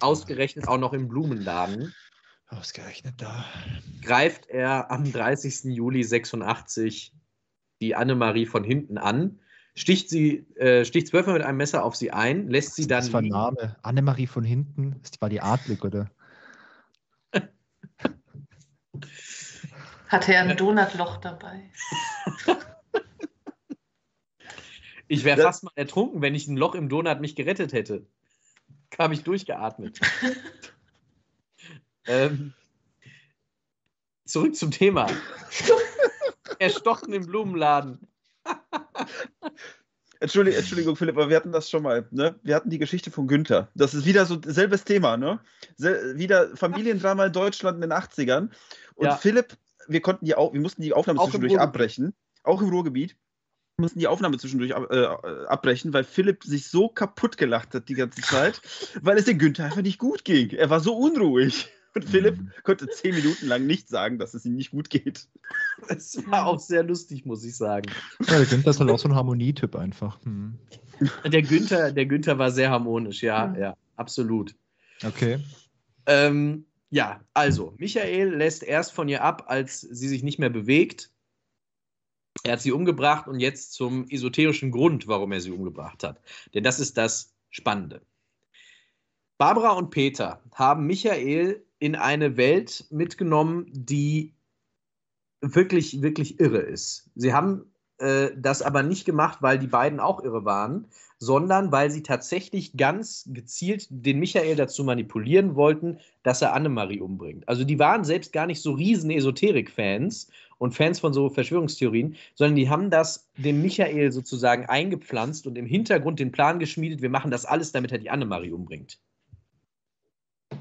ausgerechnet auch noch im Blumenladen, Ausgerechnet da. greift er am 30. Juli 86 die Annemarie von hinten an, sticht sie, äh, sticht zwölfmal mit einem Messer auf sie ein, lässt sie dann das war ein. Name. Annemarie von hinten. Das war die Adlig, oder? Hatte er ein Donutloch dabei. Ich wäre fast mal ertrunken, wenn ich ein Loch im Donut mich gerettet hätte. Habe ich durchgeatmet. ähm, zurück zum Thema. Erstochen im Blumenladen. Entschuldigung, Entschuldigung, Philipp, aber wir hatten das schon mal. Ne? Wir hatten die Geschichte von Günther. Das ist wieder so selbes Thema, ne? Sel wieder Familiendrama in Deutschland in den 80ern. Und Ja. Philipp, wir konnten die wir mussten die Aufnahme Auch zwischendurch abbrechen. Auch im Ruhrgebiet. Wir mussten die Aufnahme zwischendurch ab, äh, abbrechen, weil Philipp sich so kaputt gelacht hat die ganze Zeit, weil es dem Günther einfach nicht gut ging. Er war so unruhig. Und Philipp konnte zehn Minuten lang nicht sagen, dass es ihm nicht gut geht. Das war auch sehr lustig, muss ich sagen. Ja, der Günther ist halt auch so ein Harmonietyp einfach. Hm. Der Günther, der Günther war sehr harmonisch, ja, Mhm. ja, absolut. Okay. Ähm, ja, also, Michael lässt erst von ihr ab, als sie sich nicht mehr bewegt. Er hat sie umgebracht und jetzt zum esoterischen Grund, warum er sie umgebracht hat. Denn das ist das Spannende. Barbara und Peter haben Michael in eine Welt mitgenommen, die wirklich, wirklich irre ist. Sie haben äh, das aber nicht gemacht, weil die beiden auch irre waren, sondern weil sie tatsächlich ganz gezielt den Michael dazu manipulieren wollten, dass er Annemarie umbringt. Also die waren selbst gar nicht so riesen Esoterik-Fans und Fans von so Verschwörungstheorien, sondern die haben das dem Michael sozusagen eingepflanzt und im Hintergrund den Plan geschmiedet, wir machen das alles, damit er die Annemarie umbringt.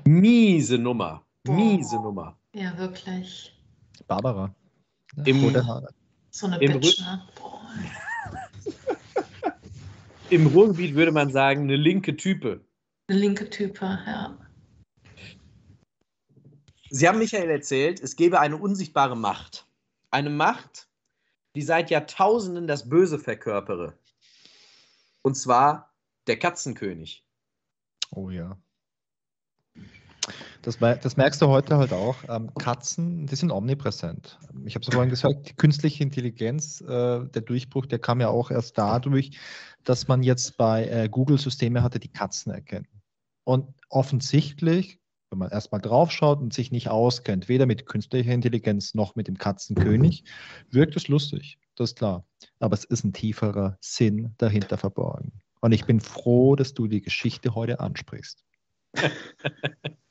Miese Nummer. Miese Nummer. Ja, wirklich. Barbara. Ja, Im-. So eine Im Bitch, ne? Boah. Im Ruhrgebiet würde man sagen, eine linke Type. Eine linke Type, ja. Sie haben Michael erzählt, es gäbe eine unsichtbare Macht. Eine Macht, die seit Jahrtausenden das Böse verkörpere. Und zwar der Katzenkönig. Oh ja. Das, das merkst du heute halt auch. Ähm, Katzen, die sind omnipräsent. Ich habe es vorhin gesagt, die künstliche Intelligenz, äh, der Durchbruch, der kam ja auch erst dadurch, dass man jetzt bei äh, Google Systeme hatte, die Katzen erkennen. Und offensichtlich, wenn man erstmal draufschaut und sich nicht auskennt, weder mit künstlicher Intelligenz noch mit dem Katzenkönig, wirkt es lustig. Das ist klar. Aber es ist ein tieferer Sinn dahinter verborgen. Und ich bin froh, dass du die Geschichte heute ansprichst.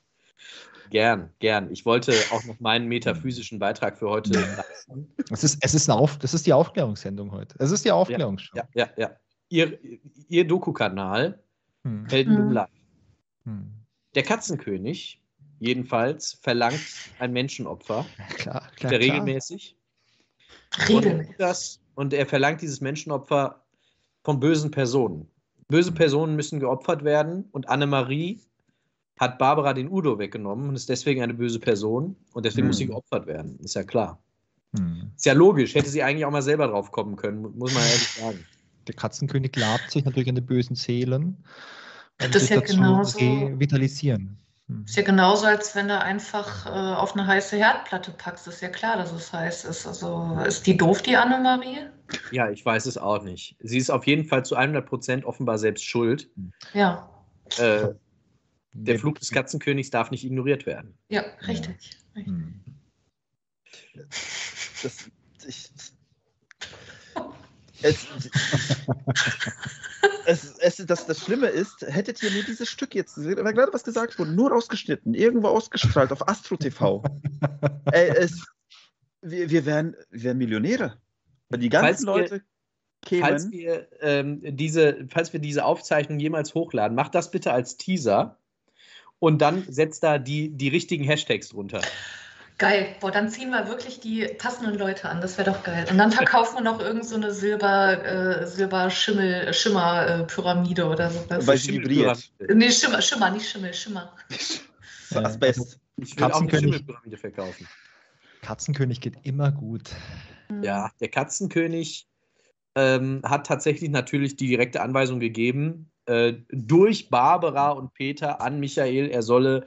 Gern, gern. Ich wollte auch noch meinen metaphysischen Beitrag für heute leisten. Es ist, es ist, eine Auf, das ist die Aufklärungssendung heute. Es ist die Aufklärungsshow. Ja, ja, ja. Ihr, ihr Doku-Kanal, Hm. Heldendumm Mhm. Live. Hm. Der Katzenkönig, jedenfalls, verlangt ein Menschenopfer, Klar, klar, der klar. regelmäßig. Und, Regelmäßig. das, und er verlangt dieses Menschenopfer von bösen Personen. Böse Personen müssen geopfert werden und Annemarie hat Barbara den Udo weggenommen und ist deswegen eine böse Person und deswegen Hm. muss sie geopfert werden. Ist ja klar. Hm. Ist ja logisch, hätte sie eigentlich auch mal selber drauf kommen können, muss man ehrlich sagen. Der Katzenkönig labt sich natürlich an den bösen Seelen und Das ist sich ja dazu genauso- revitalisieren. Hm. Ist ja genauso, als wenn du einfach äh, auf eine heiße Herdplatte packst. Ist ja klar, dass es heiß ist. Also ist die doof, die Annemarie? Ja, ich weiß es auch nicht. Sie ist auf jeden Fall zu 100% offenbar selbst schuld. Ja, Äh, der Flug des Katzenkönigs darf nicht ignoriert werden. ja, richtig. richtig. Hm. Das, ich, es, es, es, das, das Schlimme ist, hättet ihr nur dieses Stück jetzt, da war gerade was gesagt wurde, nur rausgeschnitten, irgendwo ausgestrahlt auf Astro TV. Ey, es, wir, wir, wären, wir wären Millionäre. Weil die ganzen Falls wir- Leute Falls kämen. wir, ähm, diese, falls wir diese Aufzeichnung jemals hochladen, macht das bitte als Teaser und dann setzt da die, die richtigen Hashtags drunter. Geil. Boah, dann ziehen wir wirklich die passenden Leute an. Das wäre doch geil. Und dann verkaufen wir noch irgend so eine Silber, äh, Silber-Schimmel, Schimmer-Pyramide oder sowas. Weil sie vibriert. Nee, Schimmer, Schimmer, nicht Schimmel, Schimmer. So Asbest. Ich will auch eine Katzenkönig. Schimmelpyramide verkaufen. Katzenkönig geht immer gut. Ja, der Katzenkönig ähm, hat tatsächlich natürlich die direkte Anweisung gegeben, äh, durch Barbara und Peter an Michael, er solle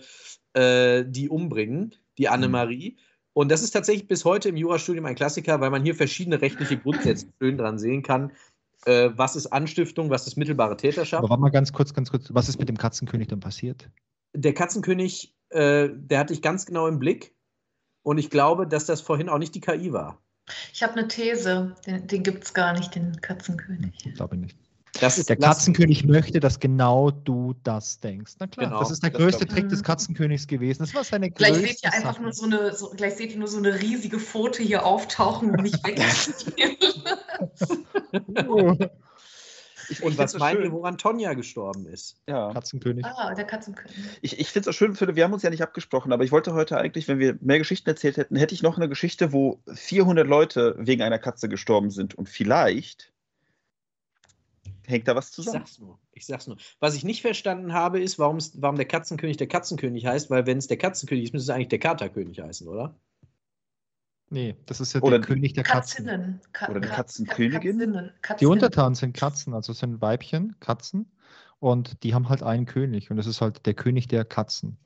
äh, die umbringen, die Annemarie. Und das ist tatsächlich bis heute im Jurastudium ein Klassiker, weil man hier verschiedene rechtliche Grundsätze schön dran sehen kann. Äh, was ist Anstiftung, was ist mittelbare Täterschaft? Aber warte mal ganz kurz, ganz kurz. Was ist mit dem Katzenkönig dann passiert? Der Katzenkönig, äh, der hatte ich ganz genau im Blick. Und ich glaube, dass das vorhin auch nicht die KI war. Ich habe eine These. Den, den gibt es gar nicht, den Katzenkönig. Glaube ich nicht. Das ist Der Katzenkönig möchte, dass genau du das denkst. Na klar, Genau, das ist der das größte. Trick des Katzenkönigs gewesen. Das war seine Gleich größte seht ihr einfach Sache. nur so eine, so, gleich seht ihr nur so eine riesige Pfote hier auftauchen und mich wegziehen. Ich, Und ich was find's so meint ihr, schön. woran Tonja gestorben ist? Ja. Katzenkönig. ah, der Katzenkönig. Ich, ich finde es auch schön, Philipp, wir haben uns ja nicht abgesprochen, aber ich wollte heute eigentlich, wenn wir mehr Geschichten erzählt hätten, hätte ich noch eine Geschichte, wo 400 Leute wegen einer Katze gestorben sind und vielleicht hängt da was Ich zusammen. sag's nur. Ich sag's nur. Was ich nicht verstanden habe, ist, warum, der Katzenkönig der Katzenkönig heißt, weil wenn es der Katzenkönig ist, müsste es eigentlich der Katerkönig heißen, oder? Nee, das ist ja Oder der König der Katzen. Katzinnen. Ka Oder eine Ka- Katzenkönigin? Katzinnen. Die Katzinnen. Untertanen sind Katzen, also sind Weibchen, Katzen. Und die haben halt einen König. Und das ist halt der König der Katzen.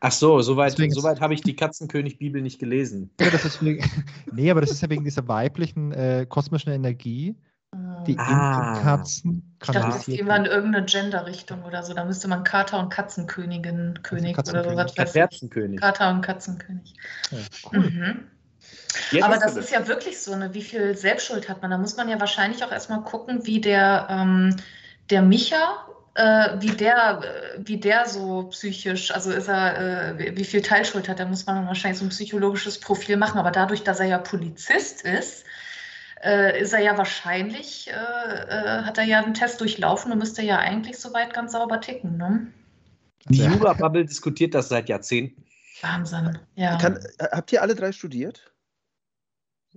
Ach so, soweit Deswegen ist- so weit habe ich die Katzenkönig-Bibel nicht gelesen. Ja, das ist wegen, nee, aber das ist ja wegen dieser weiblichen äh, kosmischen Energie, die Ah. Katzen Ich dachte, das gehen wir in irgendeine Gender-Richtung oder so. Da müsste man Kater- und Katzenkönigin, König oder Katzenkönig. sowas. Der weiß ich. Katzenkönig. Kater- und Katzenkönig. Ja, cool. Mhm. Jetzt Aber ist das ist ja wirklich so, ne? wie viel Selbstschuld hat man? Da muss man ja wahrscheinlich auch erstmal gucken, wie der, ähm, der Micha, äh, wie, der, äh, wie der so psychisch, also ist er, äh, wie- wie viel Teilschuld hat, da muss man dann wahrscheinlich so ein psychologisches Profil machen. Aber dadurch, dass er ja Polizist ist, äh, ist er ja wahrscheinlich, äh, äh, hat er ja einen Test durchlaufen und müsste ja eigentlich soweit ganz sauber ticken. Ne? Die. Jura-Bubble diskutiert das seit Jahrzehnten. Wahnsinn. Ja. Kann, äh, habt ihr alle drei studiert?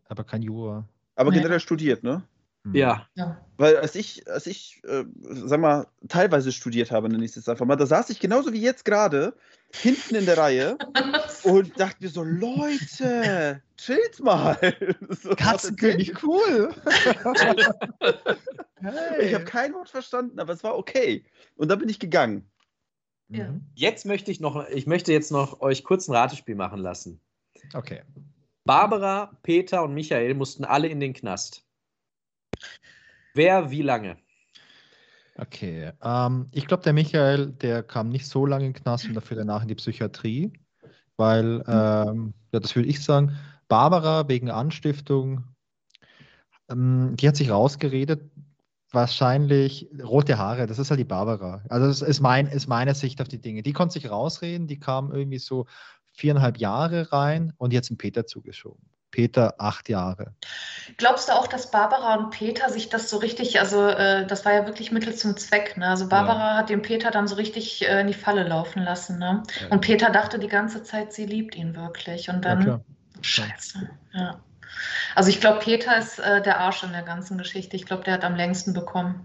Aber kein Jura. Aber Nee. generell studiert, ne? Hm. Ja. ja. Weil als ich, als ich, äh, sag mal, teilweise studiert habe, nenne ich es jetzt einfach mal, da saß ich genauso wie jetzt gerade hinten in der Reihe und dachte mir so, Leute, chillt mal. So, Katzenkönig, cool. Ich habe kein Wort verstanden, aber es war okay. Und dann bin ich gegangen. Ja. Mhm. Jetzt möchte ich noch, ich möchte jetzt noch euch kurz ein Ratespiel machen lassen. Okay. Barbara, Peter und Michael mussten alle in den Knast. Wer wie lange? Okay. Ähm, ich glaube, der Michael, der kam nicht so lange in den Knast und dafür danach in die Psychiatrie. Weil, ähm, ja, das würde ich sagen, Barbara wegen Anstiftung, ähm, die hat sich rausgeredet, wahrscheinlich rote Haare, das ist halt die Barbara. Also das ist, mein, ist meine Sicht auf die Dinge. Die konnte sich rausreden, die kam irgendwie so viereinhalb Jahre rein und jetzt in Peter zugeschoben. Peter acht Jahre. Glaubst du auch, dass Barbara und Peter sich das so richtig, also äh, das war ja wirklich Mittel zum Zweck, ne? Also Barbara hat den Peter dann so richtig äh, in die Falle laufen lassen, ne? Und Peter dachte die ganze Zeit, sie liebt ihn wirklich. Und Ja, dann, klar. scheiße, ja. Also ich glaube, Peter ist äh, der Arsch in der ganzen Geschichte. Ich glaube, der hat am längsten bekommen.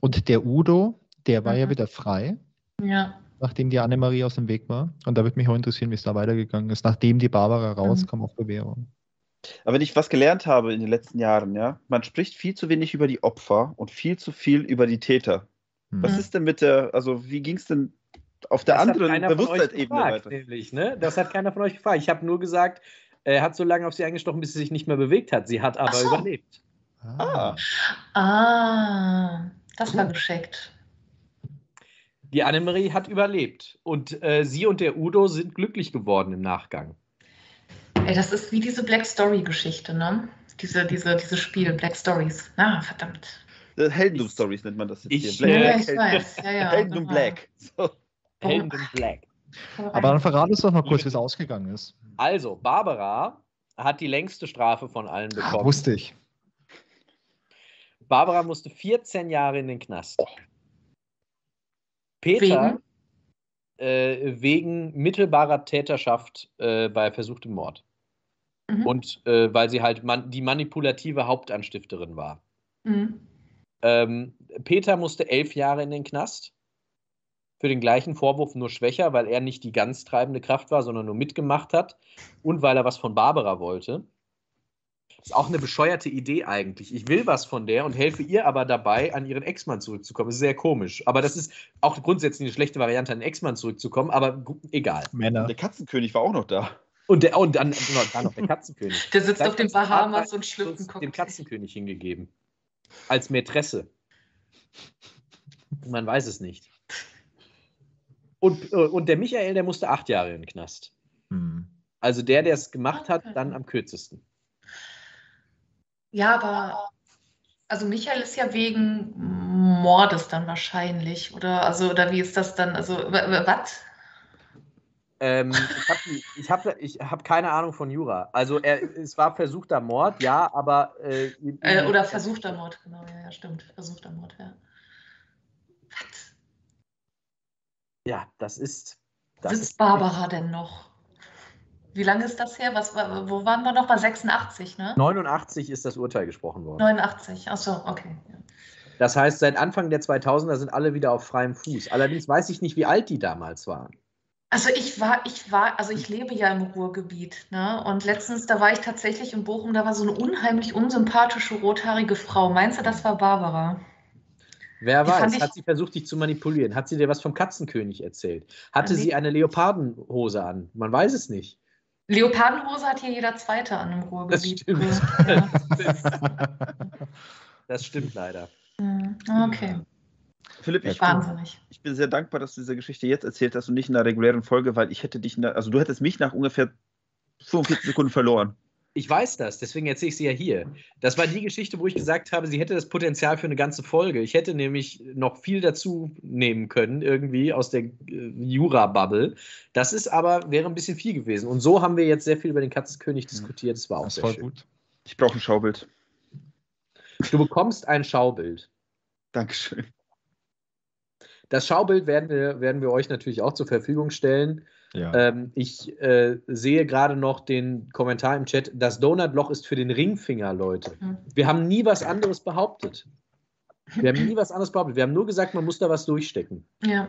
Und der Udo, der war ja Mhm. wieder frei. Ja. nachdem die Annemarie aus dem Weg war. Und da würde mich auch interessieren, wie es da weitergegangen ist, nachdem die Barbara rauskam auf Bewährung. Aber wenn ich was gelernt habe in den letzten Jahren, ja, man spricht viel zu wenig über die Opfer und viel zu viel über die Täter. Hm. Was Mhm. ist denn mit der, also wie ging es denn auf der Das hat anderen keiner von euch Bewusstseinsebene gefragt, weiter. Nämlich, ne? Das hat keiner von euch gefragt. Ich habe nur gesagt, er hat so lange auf sie eingestochen, bis sie sich nicht mehr bewegt hat. Sie hat aber so. überlebt. Ah, Ah, das war geschickt. Die Annemarie hat überlebt. Und äh, sie und der Udo sind glücklich geworden im Nachgang. Ey, das ist wie diese Black Story-Geschichte, ne? Diese, diese, dieses Spiel, Black Stories. Ah, verdammt. äh, Heldendum-Stories nennt man das jetzt Ich- hier. Ja, Black. ich weiß. Ja, ja, Heldendum genau. Black. So. Helden in Black. Aber dann verrat uns doch noch kurz, wie es ausgegangen ist. Also, Barbara hat die längste Strafe von allen bekommen. Wusste ich. Barbara musste 14 Jahre in den Knast. Peter Wegen? äh, wegen mittelbarer Täterschaft äh, bei versuchtem Mord. Mhm. Und äh, weil sie halt man die manipulative Hauptanstifterin war. Mhm. Ähm, Peter musste elf Jahre in den Knast. Für den gleichen Vorwurf nur schwächer, weil er nicht die ganz treibende Kraft war, sondern nur mitgemacht hat. Und weil er was von Barbara wollte. Ist auch eine bescheuerte Idee eigentlich. Ich will was von der und helfe ihr aber dabei, an ihren Ex-Mann zurückzukommen. Ist sehr komisch. Aber das ist auch grundsätzlich eine schlechte Variante, an den Ex-Mann zurückzukommen. Aber egal. Männer. Der Katzenkönig war auch noch da. Und, der, und dann, dann noch der Katzenkönig. Der sitzt Vielleicht auf den Bahamas und schlüpft einen dem. Katzenkönig hingegeben. Als Mätresse. Man weiß es nicht. Und, äh, und der Michael, der musste acht Jahre in den Knast. Hm. Also der, der es gemacht hat, dann am kürzesten. Ja, aber also Michael ist ja wegen Mordes dann wahrscheinlich, oder? Also, oder wie ist das dann? Also, was? Ähm, ich habe ich hab, hab keine Ahnung von Jura. Also er, es war versuchter Mord, ja, aber äh, Äh, oder versuchter Mord, genau, ja, ja, stimmt. Versuchter Mord, ja. Was? ja, das ist. Das Sitzt ist Barbara denn noch? Wie lange ist das her? Was, war- wo waren wir noch? Bei 86, ne? 89 ist das Urteil gesprochen worden. 89, achso, okay. Ja. Das heißt, seit Anfang der 2000er sind alle wieder auf freiem Fuß. Allerdings weiß ich nicht, wie alt die damals waren. Also ich war, ich war, also ich lebe ja im Ruhrgebiet, ne? Und letztens, da war ich tatsächlich in Bochum, da war so eine unheimlich unsympathische rothaarige Frau. Meinst du, das war Barbara? Wer Die weiß, hat sie versucht, dich zu manipulieren? Hat sie dir was vom Katzenkönig erzählt? Hatte sie eine Leopardenhose an? Man weiß es nicht. Leopardenhose hat hier jeder Zweite an im Ruhrgebiet. stimmt. Ja. Das stimmt leider. Hm, Okay, Philipp, ich, wahnsinnig. ich bin sehr dankbar, dass du diese Geschichte jetzt erzählt hast und nicht in der regulären Folge, weil ich hätte dich, in der, also du hättest mich nach ungefähr 45 Sekunden verloren. Ich weiß das, deswegen erzähle ich sie ja hier. Das war die Geschichte, wo ich gesagt habe, sie hätte das Potenzial für eine ganze Folge. Ich hätte nämlich noch viel dazu nehmen können, irgendwie aus der äh, Jura-Bubble. Das ist aber, wäre ein bisschen viel gewesen. Und so haben wir jetzt sehr viel über den Katzenkönig diskutiert. Das war auch Das sehr voll schön. gut. Ich brauche ein Schaubild. Du bekommst ein Schaubild. Dankeschön. Das Schaubild werden wir, werden wir euch natürlich auch zur Verfügung stellen. Ja. Ähm, ich äh, sehe gerade noch den Kommentar im Chat, das Donutloch ist für den Ringfinger, Leute. Hm. Wir haben nie was anderes behauptet. Wir haben nie was anderes behauptet. Wir haben nur gesagt, man muss da was durchstecken. Ja.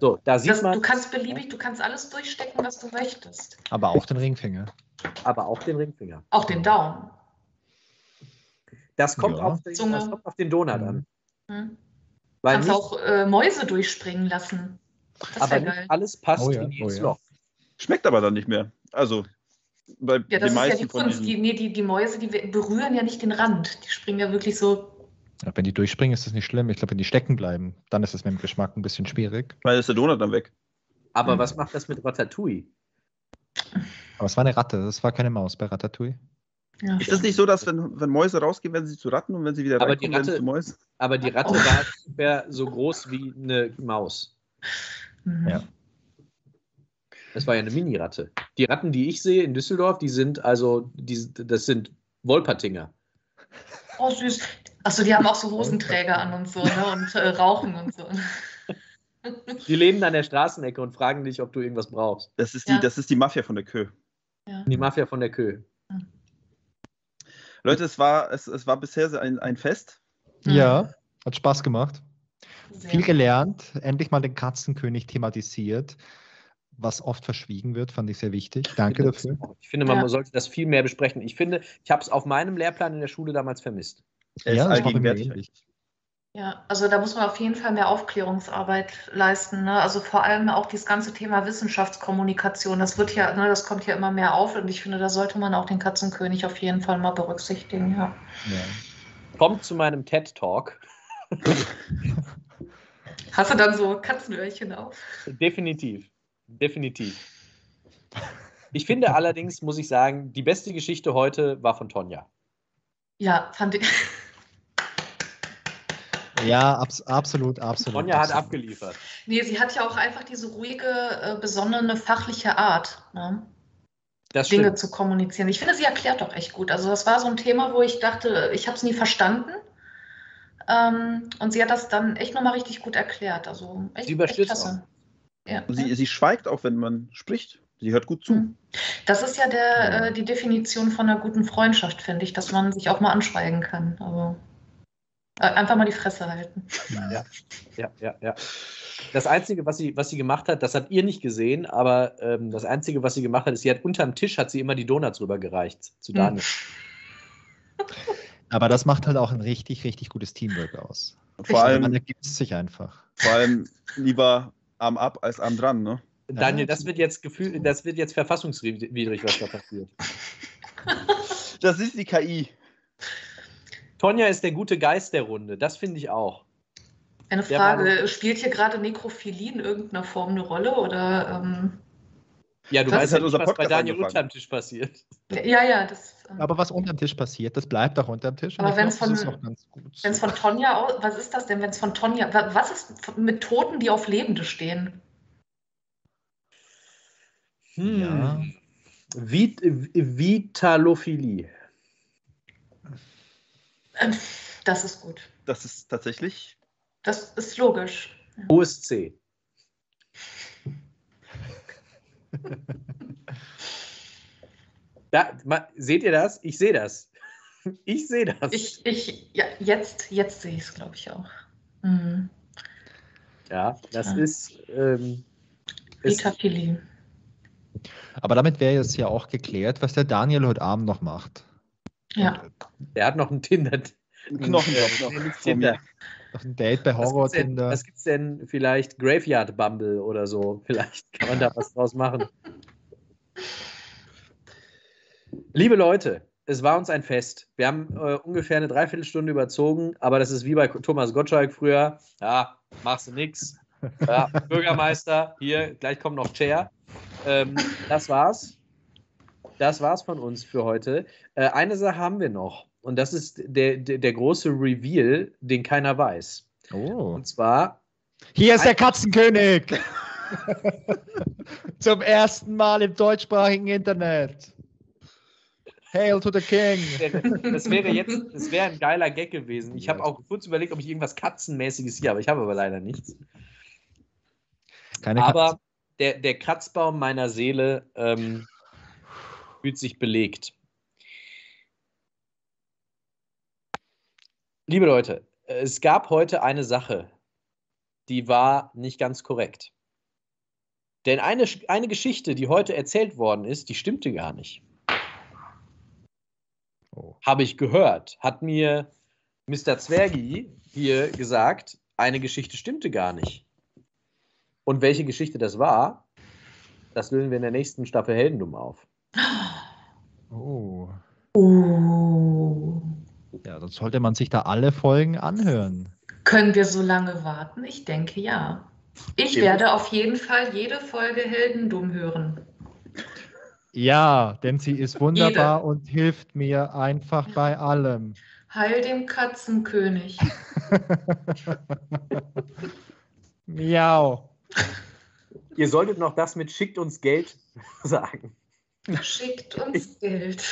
So, da sieht Das, man du kannst beliebig, du kannst alles durchstecken, was du möchtest. Aber auch den Ringfinger. aber auch den Ringfinger. Auch den Daumen. Das kommt, Ja. auf, den, das kommt auf den Donut an. Hm. Weil kannst nicht, auch äh, Mäuse durchspringen lassen. Das aber wäre nicht geil. alles passt Oh ja, in jedes oh ja. Loch. Schmeckt aber dann nicht mehr. Also, bei Ja, das den ist ja meisten die von Kunst. Die, nee, die, die Mäuse, die berühren ja nicht den Rand. Die springen ja wirklich so. Ja, wenn die durchspringen, ist das nicht schlimm. Ich glaube, wenn die stecken bleiben, dann ist es mit dem Geschmack ein bisschen schwierig. Weil ist der Donut dann weg. Aber Hm. was macht das mit Ratatouille? Aber es war eine Ratte, das war keine Maus bei Ratatouille. Ja. Ist das nicht so, dass wenn, wenn Mäuse rausgehen, werden sie zu Ratten und wenn sie wieder Aber reinkommen, die werden sie Ratte- zu Mäusen? Aber die Ratte Oh. war ungefähr so groß wie eine Maus. Mhm. Ja. Das war ja eine Mini-Ratte. Die Ratten, die ich sehe in Düsseldorf, die sind also, die, das sind Wolpertinger. Oh, süß. Achso, die haben auch so Hosenträger an und so, ne? Und äh, rauchen und so. Die leben an der Straßenecke und fragen dich, ob du irgendwas brauchst. Das ist die, Ja. das ist die Mafia von der Kö. Ja. Die Mafia von der Kö. Leute, es war, es, es war bisher so ein, ein Fest. Mhm. Ja, hat Spaß gemacht. Sehr. Viel gelernt, endlich mal den Katzenkönig thematisiert, was oft verschwiegen wird, fand ich sehr wichtig. Danke Ich dafür. Ich finde, man Ja. sollte das viel mehr besprechen. Ich finde, ich habe es auf meinem Lehrplan in der Schule damals vermisst. Er Ja, ist das allgegenwärtig. Ja, also da muss man auf jeden Fall mehr Aufklärungsarbeit leisten. Ne? Also vor allem auch dieses ganze Thema Wissenschaftskommunikation. Das wird ja, ne, das kommt ja immer mehr auf und ich finde, da sollte man auch den Katzenkönig auf jeden Fall mal berücksichtigen. Ja. Kommt zu meinem TED Talk. Hast du dann so Katzenöhrchen auf? Definitiv. Definitiv. Ich finde allerdings, muss ich sagen, die beste Geschichte heute war von Tonja. Ja, fand ich. Ja, abs absolut, absolut. Tonja hat absolut. abgeliefert. Nee, sie hat ja auch einfach diese ruhige, äh, besonnene, fachliche Art, ne? Das Dinge stimmt. zu kommunizieren. Ich finde, sie erklärt doch echt gut. Also das war so ein Thema, wo ich dachte, ich habe es nie verstanden. Ähm, und sie hat das dann echt nochmal richtig gut erklärt. Also echt, Sie überstürzt echt klasse. Ja. Sie, sie schweigt auch, wenn man spricht. Sie hört gut zu. Mhm. Das ist ja der, äh, die Definition von einer guten Freundschaft, finde ich, dass man sich auch mal anschweigen kann. Also einfach mal die Fresse halten. Ja, ja, ja, ja. Das Einzige, was sie, was sie gemacht hat, das habt ihr nicht gesehen, aber ähm, das Einzige, was sie gemacht hat, ist, sie hat unterm Tisch hat sie immer die Donuts rübergereicht zu Hm. Daniel. Aber das macht halt auch ein richtig, richtig gutes Teamwork aus. Und vor Also man allem, ergibt es sich einfach. vor allem lieber Arm ab als Arm dran, ne? Daniel, das wird jetzt gefühl, das wird jetzt verfassungswidrig, was da passiert. Das ist die KI. Tonja ist der gute Geist der Runde, das finde ich auch. Eine Frage, spielt hier gerade Nekrophilie in irgendeiner Form eine Rolle? Oder ähm, Ja, du Das weißt hat ja nicht, was bei Podcast Daniel angefangen. unterm Tisch passiert. ja, ja, das. Ähm, Aber was unterm Tisch passiert, das bleibt auch unterm Tisch. Aber wenn's glaub, das von- ist auch ganz gut. Wenn es von Tonja aus, was ist das denn, wenn es von Tonja, wa- was ist mit Toten, die auf Lebende stehen? Hm. Ja. Vit Vitalophilie. Ähm, Das ist gut. Das ist tatsächlich. Das ist logisch. Hohes C. Da, ma, seht ihr das? Ich sehe das. Ich sehe das. Ich, ich, ja, jetzt, jetzt sehe ich es, glaube ich, auch. Mhm. ja, das Ja. ist. Ähm, es, Vitaphilie. Aber damit wäre jetzt ja auch geklärt, was der Daniel heute Abend noch macht. Ja. der hat noch einen Tinder. Ein Knochenjob noch. Tinder. Noch ein Date bei Was gibt's, Horror denn, Tinder. was gibt's denn vielleicht Graveyard Bumble oder so? Vielleicht kann man da was draus machen. Liebe Leute, es war uns ein Fest. Wir haben äh, ungefähr eine Dreiviertelstunde überzogen, aber das ist wie bei Thomas Gottschalk früher. Ja, machst du nix. Ja, Bürgermeister, hier, gleich kommt noch Chair. Ähm, das war's. Das war's von uns für heute. Äh, eine Sache haben wir noch. Und das ist der, der, der große Reveal, den keiner weiß. Oh. Und zwar, Hier ist der Katzenkönig! Zum ersten Mal im deutschsprachigen Internet. Hail to the King! das wäre jetzt, das wäre ein geiler Gag gewesen. Ich habe auch kurz überlegt, ob ich irgendwas Katzenmäßiges hier habe. Ich habe aber leider nichts. Keine Aber der, der Kratzbaum meiner Seele ähm, fühlt sich belegt. Liebe Leute, es gab heute eine Sache, die war nicht ganz korrekt. Denn eine, eine Geschichte, die heute erzählt worden ist, die stimmte gar nicht. Oh. Habe ich gehört. Hat mir Mr. Zwergi hier gesagt, eine Geschichte stimmte gar nicht. Und welche Geschichte das war, das lösen wir in der nächsten Staffel Heldendum auf. Oh. Oh. Ja, dann sollte man sich da alle Folgen anhören. Können wir so lange warten? Ich denke ja. Ich Stimmt. werde auf jeden Fall jede Folge Heldendum hören. Ja, denn sie ist wunderbar und hilft mir einfach bei allem. Heil dem Katzenkönig. Miau. Ihr solltet noch das mit schickt uns Geld sagen. Schickt uns Geld.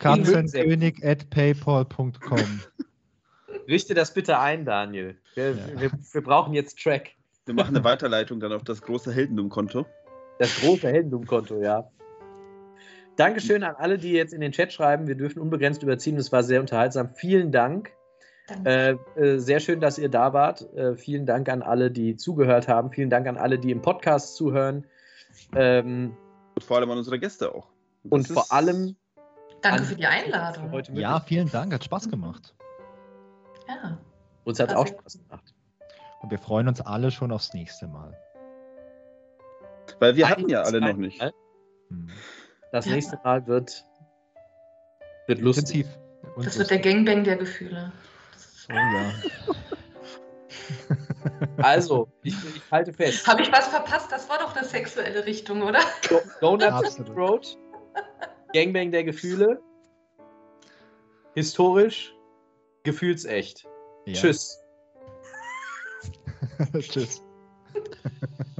Katzenkönig at paypal.com. Richte das bitte ein, Daniel. Wir, Ja. wir, wir brauchen jetzt Track. Wir machen eine Weiterleitung dann auf das große Heldendum-Konto. Das große Heldendum-Konto, ja. Dankeschön an alle, die jetzt in den Chat schreiben. Wir dürfen unbegrenzt überziehen. Das war sehr unterhaltsam. Vielen Dank. Äh, äh, sehr schön, dass ihr da wart. Äh, vielen Dank an alle, die zugehört haben. Vielen Dank an alle, die im Podcast zuhören. Ähm, Und vor allem an unsere Gäste auch. und Das vor ist- allem Danke an- für die Einladung. heute Ja, vielen Dank, hat Spaß gemacht. Ja. Uns hat es auch Spaß gemacht. Und wir freuen uns alle schon aufs nächste Mal. Weil wir Ein- hatten ja alle noch nicht. Hm. Das Ja. nächste Mal wird, wird lustig. Intensiv. Und Das wird der. Gangbang der Gefühle. Oh ja. Also, ich, ich halte fest. Habe ich was verpasst? Das war doch eine sexuelle Richtung, oder? Do- Donuts Absolut. Road, Gangbang der Gefühle, historisch, gefühlsecht. Ja. Tschüss. Tschüss.